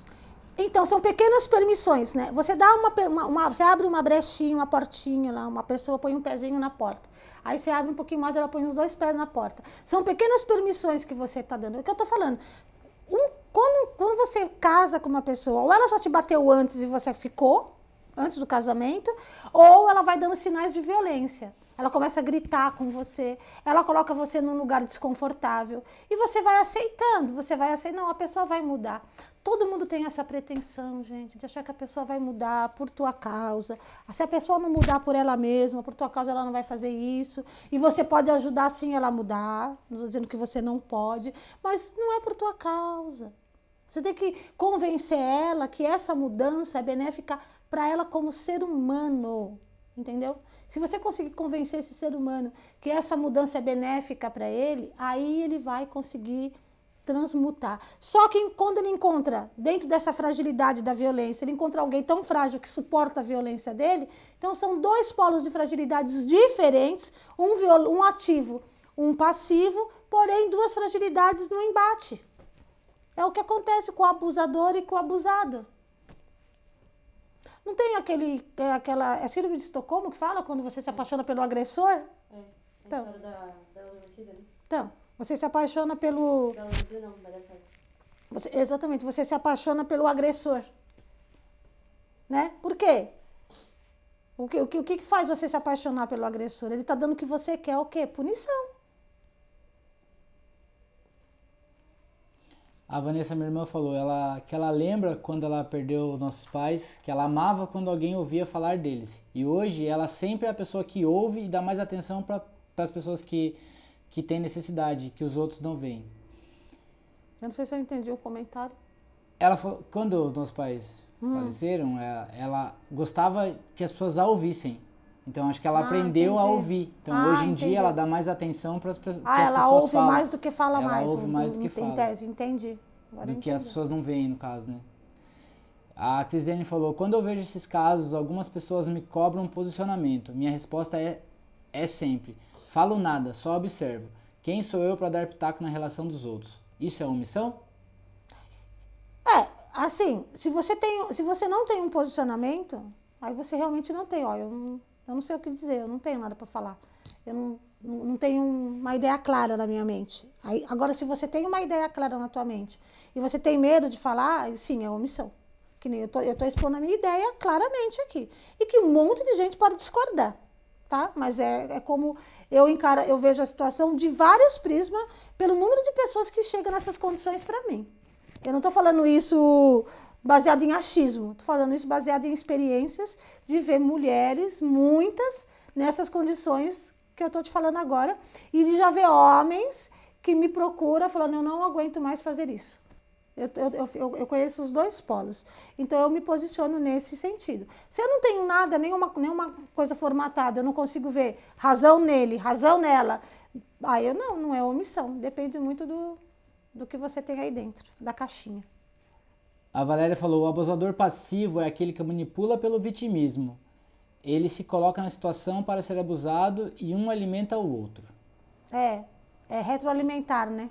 Então, são pequenas permissões, né? Você dá uma, uma, uma, você abre uma brechinha, uma portinha lá, uma pessoa põe um pezinho na porta. Aí você abre um pouquinho mais, ela põe os dois pés na porta. São pequenas permissões que você está dando. É o que eu estou falando. Um, quando, quando você casa com uma pessoa, ou ela já te bateu antes e você ficou, antes do casamento, ou ela vai dando sinais de violência. Ela começa a gritar com você, ela coloca você num lugar desconfortável e você vai aceitando, você vai aceitando, não, a pessoa vai mudar. Todo mundo tem essa pretensão, gente, de achar que a pessoa vai mudar por tua causa. Se a pessoa não mudar por ela mesma, por tua causa, ela não vai fazer isso. E você pode ajudar sim ela a mudar, não estou dizendo que você não pode, mas não é por tua causa. Você tem que convencer ela que essa mudança é benéfica para ela como ser humano, entendeu? Se você conseguir convencer esse ser humano que essa mudança é benéfica para ele, aí ele vai conseguir transmutar. Só que quando ele encontra, dentro dessa fragilidade da violência, ele encontra alguém tão frágil que suporta a violência dele, então são dois polos de fragilidades diferentes, um, um ativo, um passivo, porém duas fragilidades no embate. É o que acontece com o abusador e com o abusado. Não tem aquele, é, aquela, é síndrome de Estocolmo que fala quando você se apaixona pelo agressor? É, a então, história da, da né? Então, você se apaixona pelo... Da não, da você, Exatamente, você se apaixona pelo agressor. Né? Por quê? O que, o, que, o que faz você se apaixonar pelo agressor? Ele está dando o que você quer, o quê? Punição. A Vanessa, minha irmã, falou ela, que ela lembra quando ela perdeu nossos pais, que ela amava quando alguém ouvia falar deles. E hoje ela sempre é a pessoa que ouve e dá mais atenção para as pessoas que, que têm necessidade, que os outros não veem. Eu não sei se eu entendi o comentário. Ela falou, quando os nossos pais hum. faleceram, ela, é, ela, gostava que as pessoas a ouvissem. Então acho que ela ah, aprendeu entendi. a ouvir. Então ah, hoje em entendi. dia ela dá mais atenção para as pessoas. Ah, ela ouve falam. mais do que fala ela mais. Ela ouve mais do que fala. Tese, entendi. Agora do entendi. que as pessoas não veem, no caso, né? A Cristiane falou: quando eu vejo esses casos, algumas pessoas me cobram posicionamento. Minha resposta é, é sempre: falo nada, só observo. Quem sou eu para dar pitaco na relação dos outros? Isso é omissão? É, assim, se você, tem, se você não tem um posicionamento, aí você realmente não tem. Ó, eu não eu não sei o que dizer, eu não tenho nada para falar. Eu não, não tenho uma ideia clara na minha mente. Aí, agora, se você tem uma ideia clara na tua mente e você tem medo de falar, sim, é omissão. Que nem eu tô, tô expondo a minha ideia claramente aqui. E que um monte de gente pode discordar, tá? Mas é, é como eu encaro, eu vejo a situação de vários prismas pelo número de pessoas que chegam nessas condições para mim. Eu não estou falando isso baseado em achismo. Estou falando isso baseado em experiências de ver mulheres, muitas, nessas condições que eu estou te falando agora, e de já ver homens que me procuram falando, eu não aguento mais fazer isso. Eu, eu, eu, eu, conheço os dois polos. Então eu me posiciono nesse sentido. Se eu não tenho nada, nenhuma, nenhuma coisa formatada, eu não consigo ver razão nele, razão nela, aí eu não, não é omissão. Depende muito do, do que você tem aí dentro, da caixinha. A Valéria falou: o abusador passivo é aquele que manipula pelo vitimismo. Ele se coloca na situação para ser abusado e um alimenta o outro. É, é retroalimentar, né?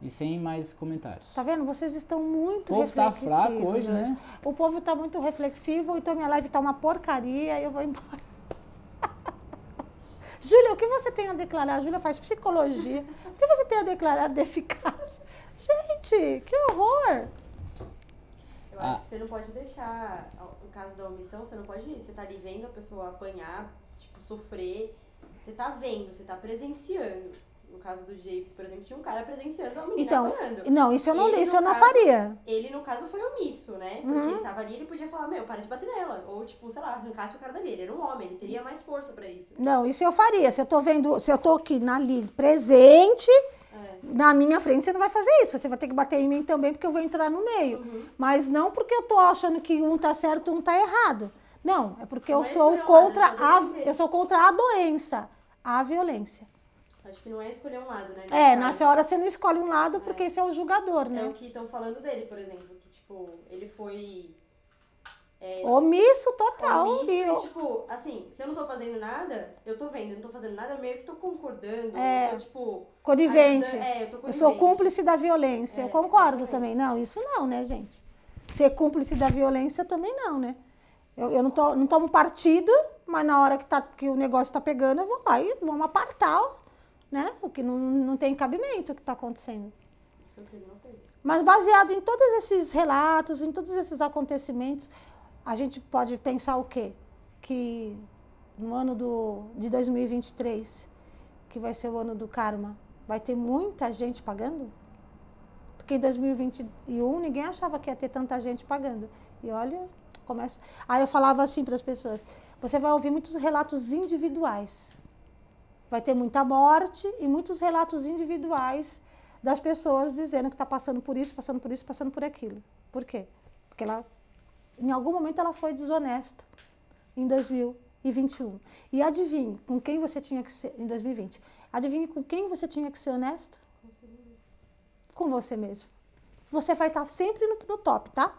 E sem mais comentários. Tá vendo? Vocês estão muito O povo tá reflexivos fraco hoje, né? O povo tá muito reflexivo, então minha live tá uma porcaria e eu vou embora. Júlia, o que você tem a declarar? Júlia faz psicologia. O que você tem a declarar desse caso? Gente, que horror! Eu Ah. acho que você não pode deixar, no caso da omissão, você não pode ir. Você tá ali vendo a pessoa apanhar, tipo, sofrer. Você tá vendo, você tá presenciando. No caso do Japes, por exemplo, tinha um cara presenciando a menina Então, apanhando. não, isso eu não, Ele, isso eu não caso, faria. Ele, no caso, foi omisso, né? Porque ele tava ali, ele podia falar, meu, para de bater nela. Ou, tipo, sei lá, arrancasse o cara dali. Ele era um homem, ele teria mais força pra isso. Não, isso eu faria. Se eu tô vendo, se eu tô aqui na ali presente, É. na minha frente, você não vai fazer isso. Você vai ter que bater em mim também, porque eu vou entrar no meio. Uhum. Mas não porque eu tô achando que um tá certo, um tá errado. Não, é porque eu é sou lado, contra é só a, eu sou contra a doença, a violência. Acho que não é escolher um lado, né? É, Nesse nessa caso. hora você não escolhe um lado porque esse é o julgador, É né? o que estão falando dele, por exemplo. Que, tipo, ele foi. É, Omisso total. omisso e eu- tipo, assim, se eu não tô fazendo nada, eu tô vendo, eu não tô fazendo nada, eu meio que tô concordando. É. Eu tô, tipo. Conivente. ajudando- É, eu tô Eu conivente. sou cúmplice da violência. eu É, concordo exatamente. também. Não, isso não, né, gente? Ser cúmplice da violência também não, né? Eu, eu não, to, não tomo partido, mas na hora que, tá, que o negócio tá pegando, eu vou lá e vamos apartar, né? O que não, não tem cabimento o que está acontecendo. Mas baseado em todos esses relatos, em todos esses acontecimentos, a gente pode pensar o quê? Que no ano do, de 2023, que vai ser o ano do karma, vai ter muita gente pagando? Porque em 2021 ninguém achava que ia ter tanta gente pagando. E olha, começa. Aí eu falava assim para as pessoas: você vai ouvir muitos relatos individuais. Vai ter muita morte e muitos relatos individuais das pessoas dizendo que está passando por isso, passando por isso, passando por aquilo. Por quê? Porque ela, em algum momento, ela foi desonesta em 2021. E adivinhe com quem você tinha que ser em 2020. Adivinhe com quem você tinha que ser honesto? Com você mesmo. Você vai estar sempre no, no top, tá?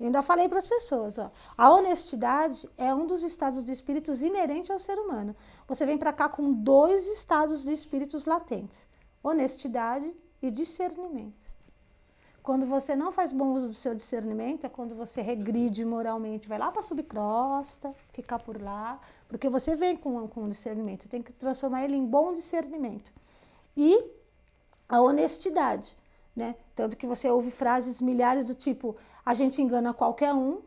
Eu ainda falei para as pessoas, ó, a honestidade é um dos estados de espíritos inerente ao ser humano. Você vem para cá com dois estados de espíritos latentes: honestidade e discernimento. Quando você não faz bom uso do seu discernimento, é quando você regride moralmente, vai lá para subcrosta, ficar por lá, porque você vem com, com discernimento, tem que transformar ele em bom discernimento. E a honestidade, né? Tanto que você ouve frases milhares do tipo: a gente engana qualquer um,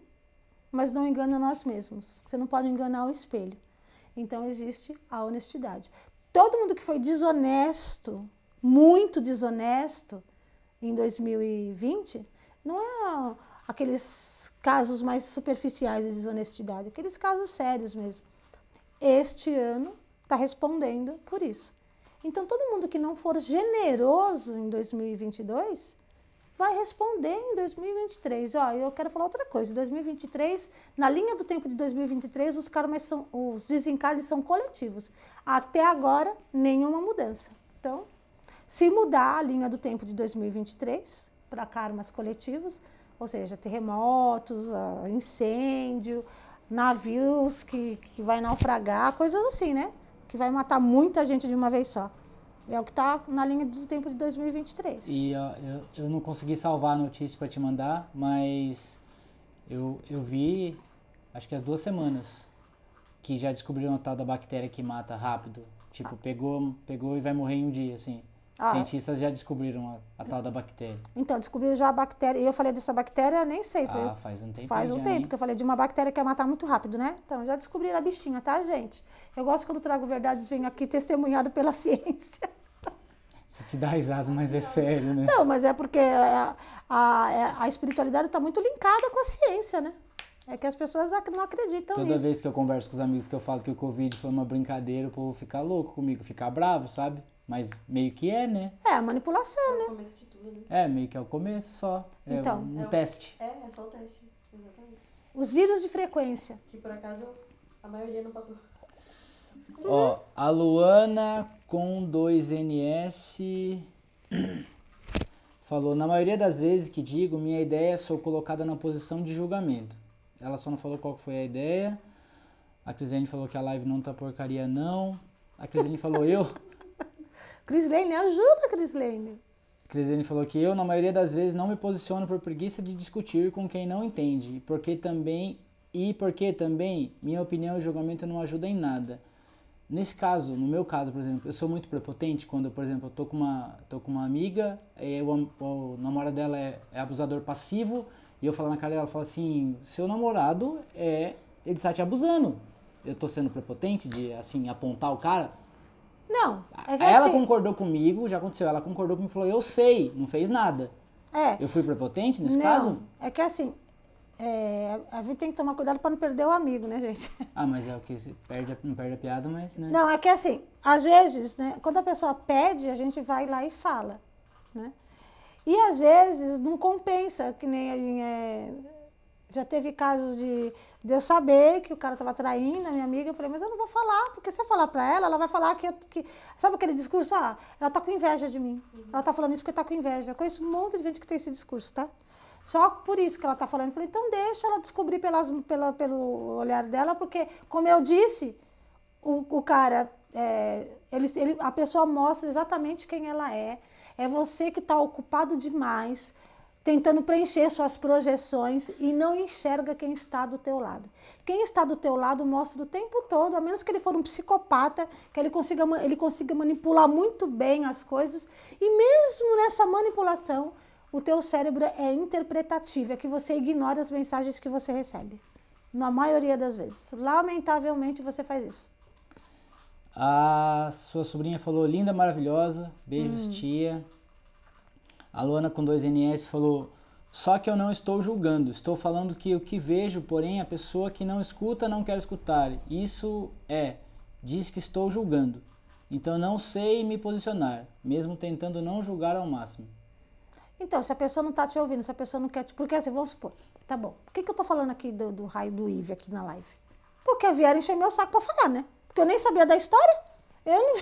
mas não engana nós mesmos. Você não pode enganar o espelho. Então existe a honestidade. Todo mundo que foi desonesto, muito desonesto em 2020, não é aqueles casos mais superficiais de desonestidade, aqueles casos sérios mesmo. Este ano está respondendo por isso. Então, todo mundo que não for generoso em 2022 vai responder em 2023. Ó, eu quero falar outra coisa. Em 2023, na linha do tempo de 2023, os karmas são, os desencarnes são coletivos. Até agora, nenhuma mudança. Então, se mudar a linha do tempo de 2023 para karmas coletivos, ou seja, terremotos, ah, incêndio, navios que, que vai naufragar, coisas assim, né? Que vai matar muita gente de uma vez só. É o que está na linha do tempo de 2023. E ó, eu, eu não consegui salvar a notícia para te mandar, mas eu, eu vi, acho que há duas semanas, que já descobriram a tal da bactéria que mata rápido. Tipo, pegou, pegou e vai morrer em um dia, assim. Ah. Cientistas já descobriram a, a tal da bactéria. Então, descobriram já a bactéria. E eu falei dessa bactéria, nem sei. Foi, Ah, faz um tempo Faz um já, tempo, hein? porque eu falei de uma bactéria que ia matar muito rápido, né? Então, já descobriram a bichinha, tá, gente? Eu gosto quando trago verdades, venho aqui testemunhado pela ciência. A gente dá risada, mas é sério, né? Não, mas é porque a, a, a espiritualidade está muito linkada com a ciência, né? É que as pessoas ac- não acreditam Toda nisso. vez que eu converso com os amigos que eu falo que o Covid foi uma brincadeira, o povo fica louco comigo, fica bravo, sabe? Mas meio que é, né? É, a manipulação, É o né? começo de tudo, né? É, meio que é o começo só. É Então. um, É o- teste. É, é só o teste. Exatamente. Os vírus de frequência. Que por acaso a maioria não passou. Ó, a Luana com 2NS falou: Na maioria das vezes que digo, minha ideia sou colocada na posição de julgamento. Ela só não falou qual foi a ideia. A Crislene falou que a live não tá porcaria, não. A Crislene falou: Eu. Crislene, ajuda, Crislene. Crisene falou que eu, na maioria das vezes, não me posiciono por preguiça de discutir com quem não entende, porque também e porque também minha opinião e julgamento não ajudam em nada. Nesse caso, no meu caso, por exemplo, eu sou muito prepotente quando, por exemplo, eu tô com uma, tô com uma amiga, e o, o namorado dela é, é abusador passivo, e eu falo na cara dela, falo assim, seu namorado é, ele está te abusando. Eu tô sendo prepotente de, assim, apontar o cara? Não, é ela assim, concordou comigo, já aconteceu, ela concordou comigo e falou, eu sei, não fez nada. é, Eu fui prepotente nesse não, caso? é que assim, é, a gente tem que tomar cuidado para não perder o amigo, né, gente? Ah, mas é o que se perde, não perde a piada, mas, né? Não, é que assim, às vezes, né, quando a pessoa pede, a gente vai lá e fala, né? E às vezes não compensa, que nem é, já teve casos de, de eu saber que o cara estava traindo a minha amiga, eu falei, mas eu não vou falar, porque se eu falar para ela, ela vai falar que, eu, que sabe aquele discurso, ah, ela tá com inveja de mim. Ela tá falando isso porque tá com inveja. Eu conheço um monte de gente que tem esse discurso, tá? Só por isso que ela tá falando. Eu falei, então deixa ela descobrir pelas, pela, pelo olhar dela, porque, como eu disse, o, o cara, é, ele, ele, a pessoa mostra exatamente quem ela é. É você que está ocupado demais, tentando preencher suas projeções e não enxerga quem está do teu lado. Quem está do teu lado mostra o tempo todo, a menos que ele for um psicopata, que ele consiga, ele consiga manipular muito bem as coisas. E mesmo nessa manipulação, o teu cérebro é interpretativo, é que você ignora as mensagens que você recebe. Na maioria das vezes. Lamentavelmente você faz isso. A sua sobrinha falou, linda, maravilhosa, beijos, tia. A Luana com dois NS falou, só que eu não estou julgando, estou falando que o que vejo, porém, a pessoa que não escuta não quer escutar. Isso é, diz que estou julgando. Então não sei me posicionar, mesmo tentando não julgar ao máximo. Então, se a pessoa não está te ouvindo, se a pessoa não quer te. Porque assim, vamos supor, tá bom. Por que, que eu tô falando aqui do, do raio do Ive aqui na live? Porque vieram encher meu saco para falar, né? Porque eu nem sabia da história. Eu não,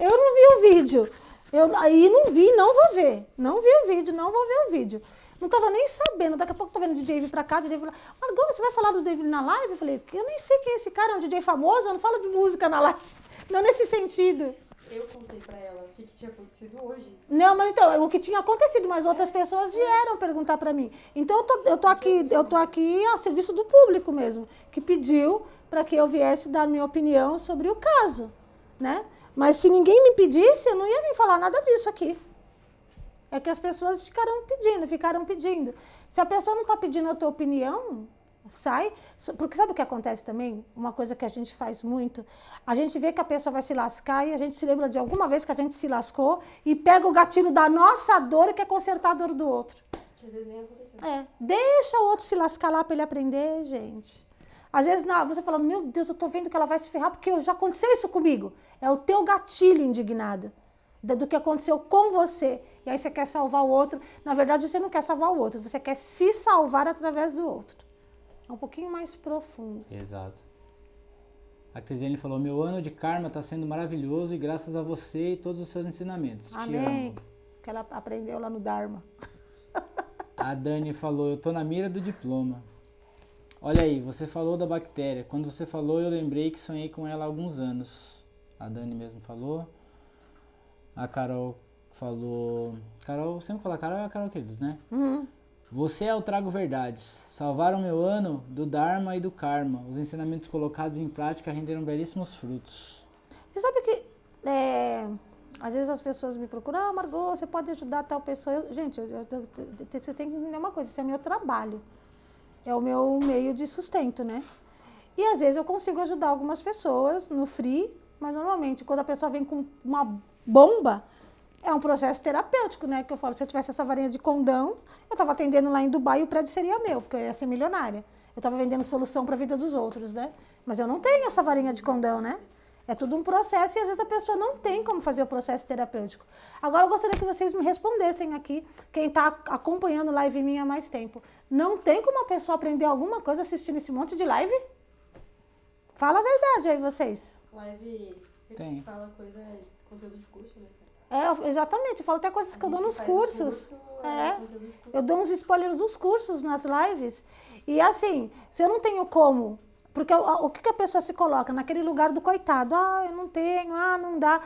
eu não vi o vídeo. Eu, aí não vi, não vou ver. Não vi o vídeo, não vou ver o vídeo. Não estava nem sabendo. Daqui a pouco tô vendo o DJ vir pra cá, o DJ falar, Margot, você vai falar do David na live? Eu falei, eu nem sei quem é esse cara, é um DJ famoso, eu não falo de música na live. Não nesse sentido. Eu contei pra ela o que, que tinha acontecido hoje. Não, mas então, o que tinha acontecido, mas outras pessoas vieram perguntar para mim. Então eu tô, eu tô aqui, eu tô aqui a serviço do público mesmo, que pediu para que eu viesse dar minha opinião sobre o caso, né? Mas se ninguém me pedisse, eu não ia vir falar nada disso aqui. É que as pessoas ficaram pedindo, ficaram pedindo. Se a pessoa não está pedindo a tua opinião, sai. Porque sabe o que acontece também? Uma coisa que a gente faz muito. A gente vê que a pessoa vai se lascar e a gente se lembra de alguma vez que a gente se lascou e pega o gatilho da nossa dor e quer consertar a dor do outro. Que às vezes nem aconteceu. É, deixa o outro se lascar lá para ele aprender, gente. Às vezes na, você falando, meu Deus, eu tô vendo que ela vai se ferrar porque já aconteceu isso comigo. É o teu gatilho indignado do que aconteceu com você. E aí você quer salvar o outro. Na verdade, você não quer salvar o outro, você quer se salvar através do outro. É um pouquinho mais profundo. Exato. A Crisiane falou, meu ano de karma está sendo maravilhoso e graças a você e todos os seus ensinamentos. Amém. Que ela aprendeu lá no Dharma. A Dani falou, eu tô na mira do diploma. Olha aí, você falou da bactéria. Quando você falou, eu lembrei que sonhei com ela há alguns anos. A Dani mesmo falou. A Carol falou. Carol, sempre fala Carol é a Carol Queridos, né? Uhum. Você é o Trago Verdades. Salvaram meu ano do Dharma e do Karma. Os ensinamentos colocados em prática renderam belíssimos frutos. Você sabe que é, às vezes as pessoas me procuram, ah, Margot, você pode ajudar tal pessoa. Eu- gente, eu, eu, vocês têm que entender uma coisa, isso é meu trabalho. É o meu meio de sustento, né? E às vezes eu consigo ajudar algumas pessoas no free, mas normalmente quando a pessoa vem com uma bomba, é um processo terapêutico, né? Que eu falo, se eu tivesse essa varinha de condão, eu estava atendendo lá em Dubai e o prédio seria meu, porque eu ia ser milionária. Eu estava vendendo solução para a vida dos outros, né? Mas eu não tenho essa varinha de condão, né? É tudo um processo e às vezes a pessoa não tem como fazer o processo terapêutico. Agora eu gostaria que vocês me respondessem aqui, quem está acompanhando live minha há mais tempo. Não tem como a pessoa aprender alguma coisa assistindo esse monte de live? Fala a verdade aí, vocês. Live, você Tem. fala coisa, conteúdo de curso, né? É, exatamente. Eu falo até coisas que eu dou A gente nos cursos. curso, É. curso. Eu dou uns spoilers dos cursos nas lives. E assim, se eu não tenho como. Porque o, o que, que a pessoa se coloca? Naquele lugar do coitado. Ah, eu não tenho, ah, não dá.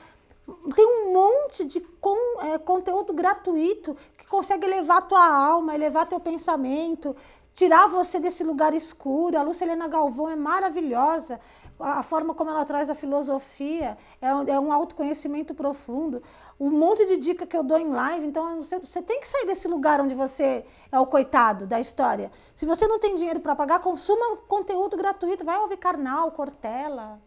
Tem um monte de con, é, conteúdo gratuito que consegue elevar tua alma, elevar teu pensamento, tirar você desse lugar escuro. A Lucilena Galvão é maravilhosa. A forma como ela traz a filosofia é um, é um autoconhecimento profundo. Um monte de dica que eu dou em live. Então, você, você tem que sair desse lugar onde você é o coitado da história. Se você não tem dinheiro para pagar, consuma conteúdo gratuito. Vai ouvir Karnal, Cortella.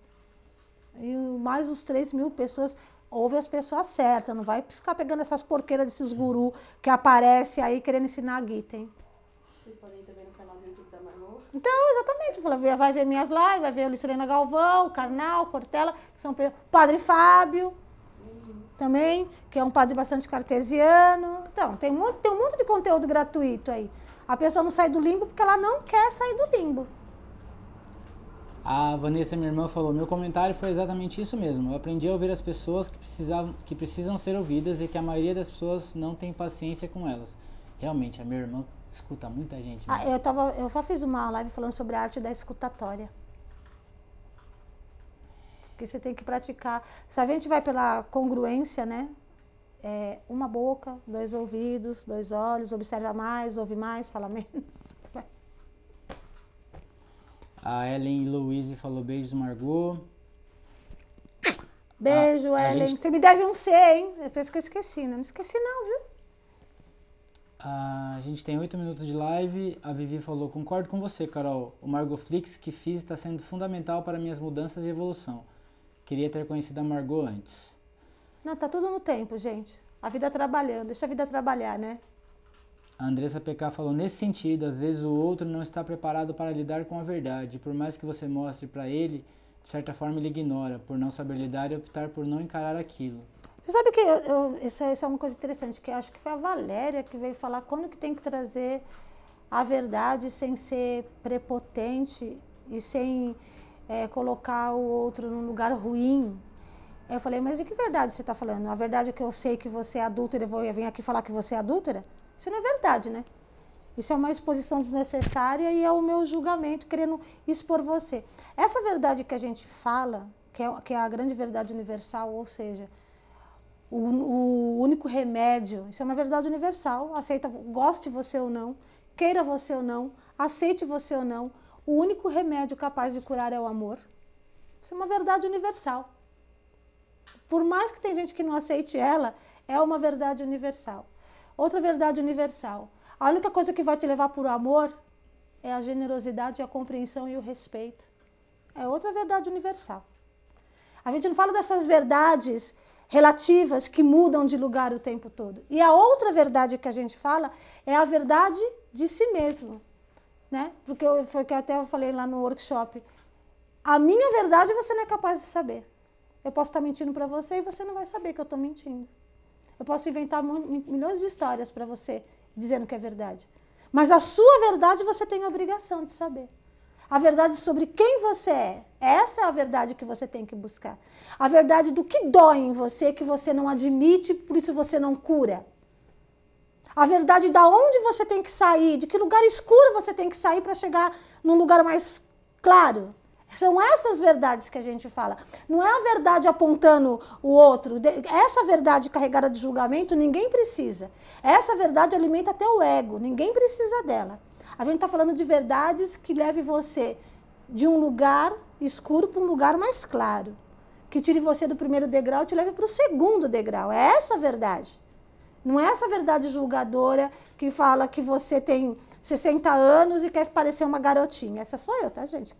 E mais os 3 mil pessoas ouve as pessoas certas, não vai ficar pegando essas porqueiras desses gurus que aparecem aí querendo ensinar a Gita, hein? Então, exatamente. Vai ver minhas lives, vai ver a Lucilena Galvão, Carnal, Cortella, são Padre Fábio também, que é um padre bastante cartesiano. Então, tem um, tem um monte de conteúdo gratuito aí. A pessoa não sai do limbo porque ela não quer sair do limbo. A Vanessa, minha irmã, falou: meu comentário foi exatamente isso mesmo. Eu aprendi a ouvir as pessoas que, precisavam, que precisam ser ouvidas e que a maioria das pessoas não tem paciência com elas. Realmente, a minha irmã Escuta muita gente. Ah, eu, tava, eu só fiz uma live falando sobre a arte da escutatória. Porque você tem que praticar. Se a gente vai pela congruência, né? É, uma boca, dois ouvidos, dois olhos, observa mais, ouve mais, fala menos. A Ellen Louise falou beijos, Margot. Beijo, a, Ellen. A gente... Você me deve um C, hein? É por isso que eu esqueci, né? Não esqueci não, viu? A gente tem oito minutos de live. A Vivi falou: Concordo com você, Carol. O Margot Flix que fiz está sendo fundamental para minhas mudanças e evolução. Queria ter conhecido a Margot antes. Não, tá tudo no tempo, gente. A vida trabalhando, deixa a vida trabalhar, né? A Andressa PK falou: Nesse sentido, às vezes o outro não está preparado para lidar com a verdade. Por mais que você mostre para ele, de certa forma ele ignora, por não saber lidar e optar por não encarar aquilo. Você sabe que eu, eu, isso, é, isso, é, uma coisa interessante, que acho que foi a Valéria que veio falar quando que tem que trazer a verdade sem ser prepotente e sem é, colocar o outro num lugar ruim. Eu falei, mas de que verdade você está falando? A verdade é que eu sei que você é adúltera e vou vir aqui falar que você é adúltera? Isso não é verdade, né? Isso é uma exposição desnecessária e é o meu julgamento querendo expor você. Essa verdade que a gente fala, que é, que é a grande verdade universal, ou seja, o, o único remédio, isso é uma verdade universal, aceita, goste você ou não, queira você ou não, aceite você ou não, o único remédio capaz de curar é o amor. Isso é uma verdade universal. Por mais que tem gente que não aceite ela, é uma verdade universal. Outra verdade universal. A única coisa que vai te levar para o amor é a generosidade, a compreensão e o respeito. É outra verdade universal. A gente não fala dessas verdades relativas que mudam de lugar o tempo todo. E a outra verdade que a gente fala é a verdade de si mesmo, né? Porque eu, foi que até eu falei lá no workshop. A minha verdade você não é capaz de saber. Eu posso estar mentindo para você e você não vai saber que eu estou mentindo. Eu posso inventar milhões de histórias para você dizendo que é verdade. Mas a sua verdade você tem a obrigação de saber. A verdade sobre quem você é. Essa é a verdade que você tem que buscar. A verdade do que dói em você, que você não admite, por isso você não cura. A verdade da onde você tem que sair, de que lugar escuro você tem que sair para chegar num lugar mais claro. São essas verdades que a gente fala. Não é a verdade apontando o outro. Essa verdade carregada de julgamento, ninguém precisa. Essa verdade alimenta até o ego, ninguém precisa dela. A gente está falando de verdades que leve você de um lugar escuro para um lugar mais claro. Que tire você do primeiro degrau e te leve para o segundo degrau. É essa a verdade. Não é essa verdade julgadora que fala que você tem 60 anos e quer parecer uma garotinha. Essa sou eu, tá, gente?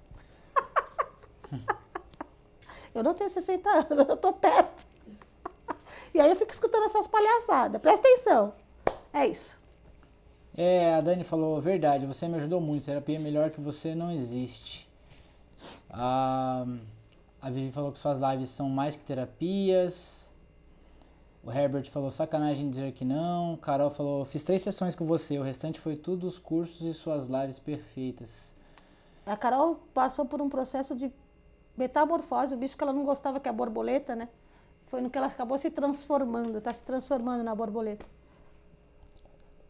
eu não tenho 60 anos, eu estou perto. E aí eu fico escutando essas palhaçadas. Presta atenção. É isso. É, a Dani falou, verdade, você me ajudou muito, terapia é melhor que você não existe. A, a Vivi falou que suas lives são mais que terapias. O Herbert falou, sacanagem dizer que não. Carol falou, fiz três sessões com você, o restante foi tudo os cursos e suas lives perfeitas. A Carol passou por um processo de metamorfose, o bicho que ela não gostava que é a borboleta, né? Foi no que ela acabou se transformando, está se transformando na borboleta.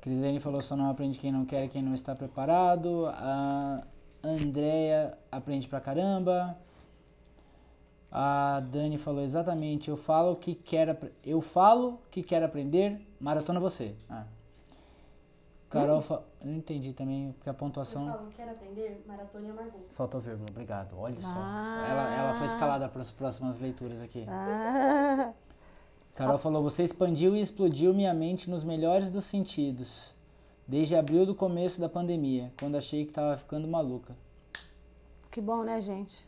Crislene falou só não aprende quem não quer e quem não está preparado. A Andrea aprende pra caramba. A Dani falou exatamente, eu falo que quero, eu falo que quero aprender, maratona você. Ah. Carol, fa... eu não entendi também, porque a Eu pontuação falo, quer aprender? Maratona e Amargor. faltou vírgula, obrigado. Olha só. Ah. Ela, ela foi escalada para as próximas leituras aqui. Ah, Carol falou, você expandiu e explodiu minha mente nos melhores dos sentidos. Desde abril do começo da pandemia, quando achei que tava ficando maluca. que bom, né, gente?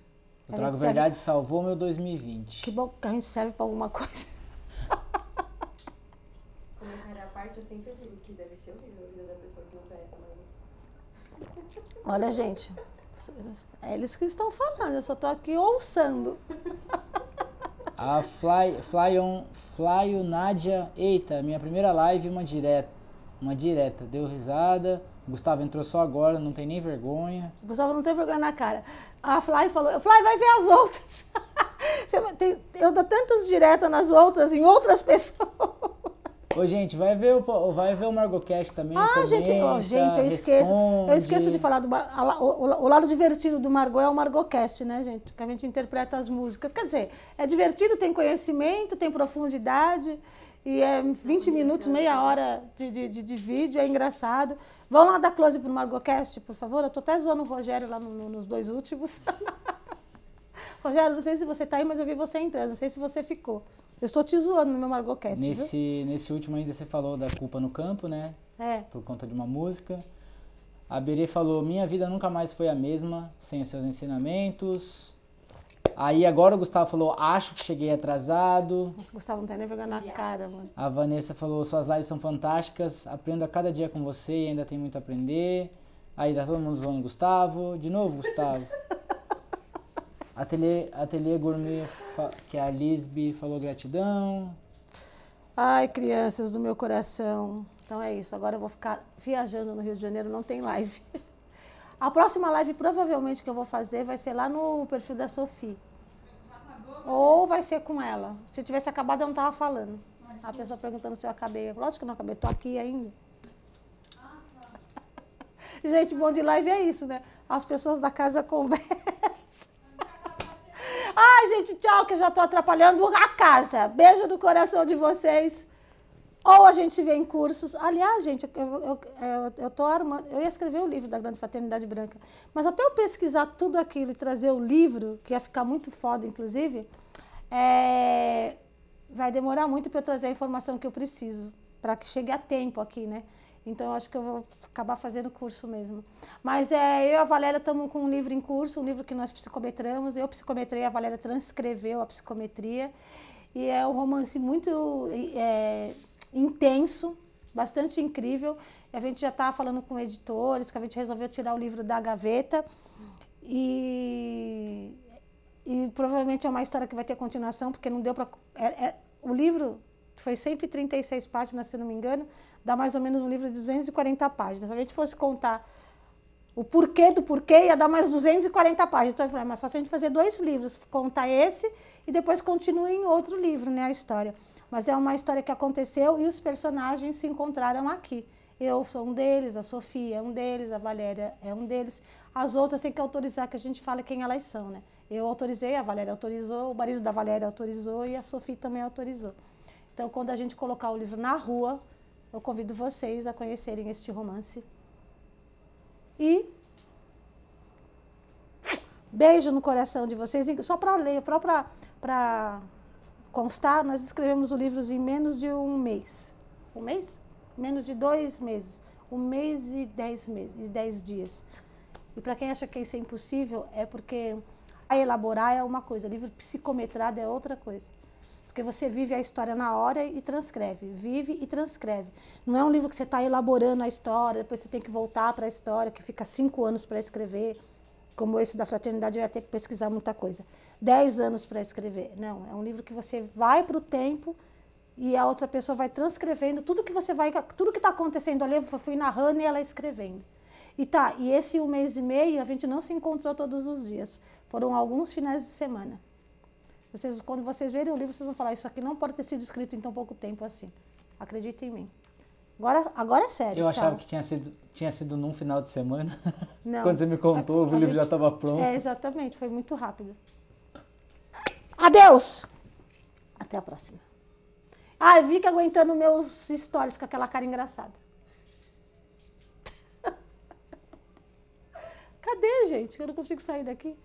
O A Trago serve- Verdade salvou meu 2020. Que bom que a gente serve pra alguma coisa. Comentário à parte, eu sempre digo que deve ser horrível a vida da pessoa que não conhece Amargor. Olha, gente, é eles que estão falando, eu só tô aqui ouçando. A Fly, Flyon, Flyo Nádia, eita, minha primeira live, uma direta. Uma direta, deu risada. Gustavo entrou só agora, não tem nem vergonha. Gustavo não tem vergonha na cara. A Fly falou, Fly, vai ver as outras. Eu dou tantas diretas nas outras, em outras pessoas. Ô, gente, vai ver o, vai ver o Margocast também. Ah, gente, ó, comenta, gente, eu esqueço. Eu responde. esqueço de falar do a o- o lado divertido do Margot é o Margocast, né, gente? Que a gente interpreta as músicas. Quer dizer, é divertido, tem conhecimento, tem profundidade. E é 20 minutos, meia hora de, de, de, de vídeo, é engraçado. Vão lá dar close pro Margocast, por favor. Eu tô até zoando o Rogério lá no- no- nos dois últimos. Rogério, não sei se você tá aí, mas eu vi você entrando. Não sei se você ficou. Eu estou te zoando no meu Margocast, viu? Nesse, nesse último ainda você falou da culpa no campo, né? É. Por conta de uma música. A Berê falou, minha vida nunca mais foi a mesma, sem os seus ensinamentos. Aí agora o Gustavo falou, acho que cheguei atrasado. Nossa, Gustavo não tem nem vergonha na cara, mano. A Vanessa falou, suas lives são fantásticas, aprendo a cada dia com você e ainda tem muito a aprender. Aí tá todo mundo falando Gustavo. De novo, Gustavo. Ateliê, Ateliê Gourmet, que a Lisby falou gratidão. Ai, crianças do meu coração. Então é isso. Agora eu vou ficar viajando no Rio de Janeiro, não tem live. A próxima live, provavelmente, que eu vou fazer vai ser lá no perfil da Sofia. Ou vai ser com ela. Se tivesse acabado, eu não tava falando. A pessoa perguntando se eu acabei. Lógico que não acabei, tô aqui ainda. Gente, bom de live é isso, né? As pessoas da casa conversam. Ai, gente, tchau, que eu já tô atrapalhando a casa. Beijo no coração de vocês. Ou a gente vê em cursos. Aliás, gente, eu, eu, eu, eu tô armando. Eu ia escrever o livro da Grande Fraternidade Branca. Mas até eu pesquisar tudo aquilo e trazer o livro, que ia ficar muito foda, inclusive, é, vai demorar muito para eu trazer a informação que eu preciso, para que chegue a tempo aqui, né? Então, acho que eu vou acabar fazendo curso mesmo. Mas é, eu e a Valéria estamos com um livro em curso, um livro que nós psicometramos. Eu psicometrei, a Valéria transcreveu a psicometria. E é um romance muito é, intenso, bastante incrível. A gente já está falando com editores, que a gente resolveu tirar o livro da gaveta. E, e provavelmente é uma história que vai ter continuação, porque não deu para. É, é, o livro foi 136 páginas, se não me engano, dá mais ou menos um livro de 240 páginas. Se a gente fosse contar o porquê do porquê, ia dar mais 240 páginas. Então eu falei, mas só se a gente fazer dois livros, contar esse e depois continua em outro livro, né, a história. Mas é uma história que aconteceu e os personagens se encontraram aqui. Eu sou um deles, a Sofia é um deles, a Valéria é um deles. As outras têm que autorizar que a gente fale quem elas são, né? Eu autorizei, a Valéria autorizou, o marido da Valéria autorizou e a Sofia também autorizou. Então, quando a gente colocar o livro na rua, eu convido vocês a conhecerem este romance. E beijo no coração de vocês. E Só para ler, para constar, nós escrevemos o livro em menos de um mês. Um mês? Menos de dois meses. Um mês e dez meses, e dez dias. E para quem acha que isso é impossível, é porque a elaborar é uma coisa, livro psicometrado é outra coisa. Porque você vive a história na hora e transcreve. Vive e transcreve. Não é um livro que você está elaborando a história, depois você tem que voltar para a história, que fica cinco anos para escrever. Como esse da fraternidade, eu ia ter que pesquisar muita coisa. Dez anos para escrever. Não, é um livro que você vai para o tempo e a outra pessoa vai transcrevendo tudo que você vai, tudo que está acontecendo ali, eu fui narrando e ela escrevendo. E tá, e esse um mês e meio a gente não se encontrou todos os dias. Foram alguns finais de semana. Vocês, quando vocês verem o livro, vocês vão falar, isso aqui não pode ter sido escrito em tão pouco tempo assim. Acreditem em mim. Agora, agora é sério. Eu achava tchau. que tinha sido, tinha sido num final de semana. Não. Quando você me contou, A- o a livro já gente- estava pronto. É, exatamente, foi muito rápido. Deus. Até a próxima. Ai, fica aguentando meus stories com aquela cara engraçada. Cadê, gente? Eu não consigo sair daqui.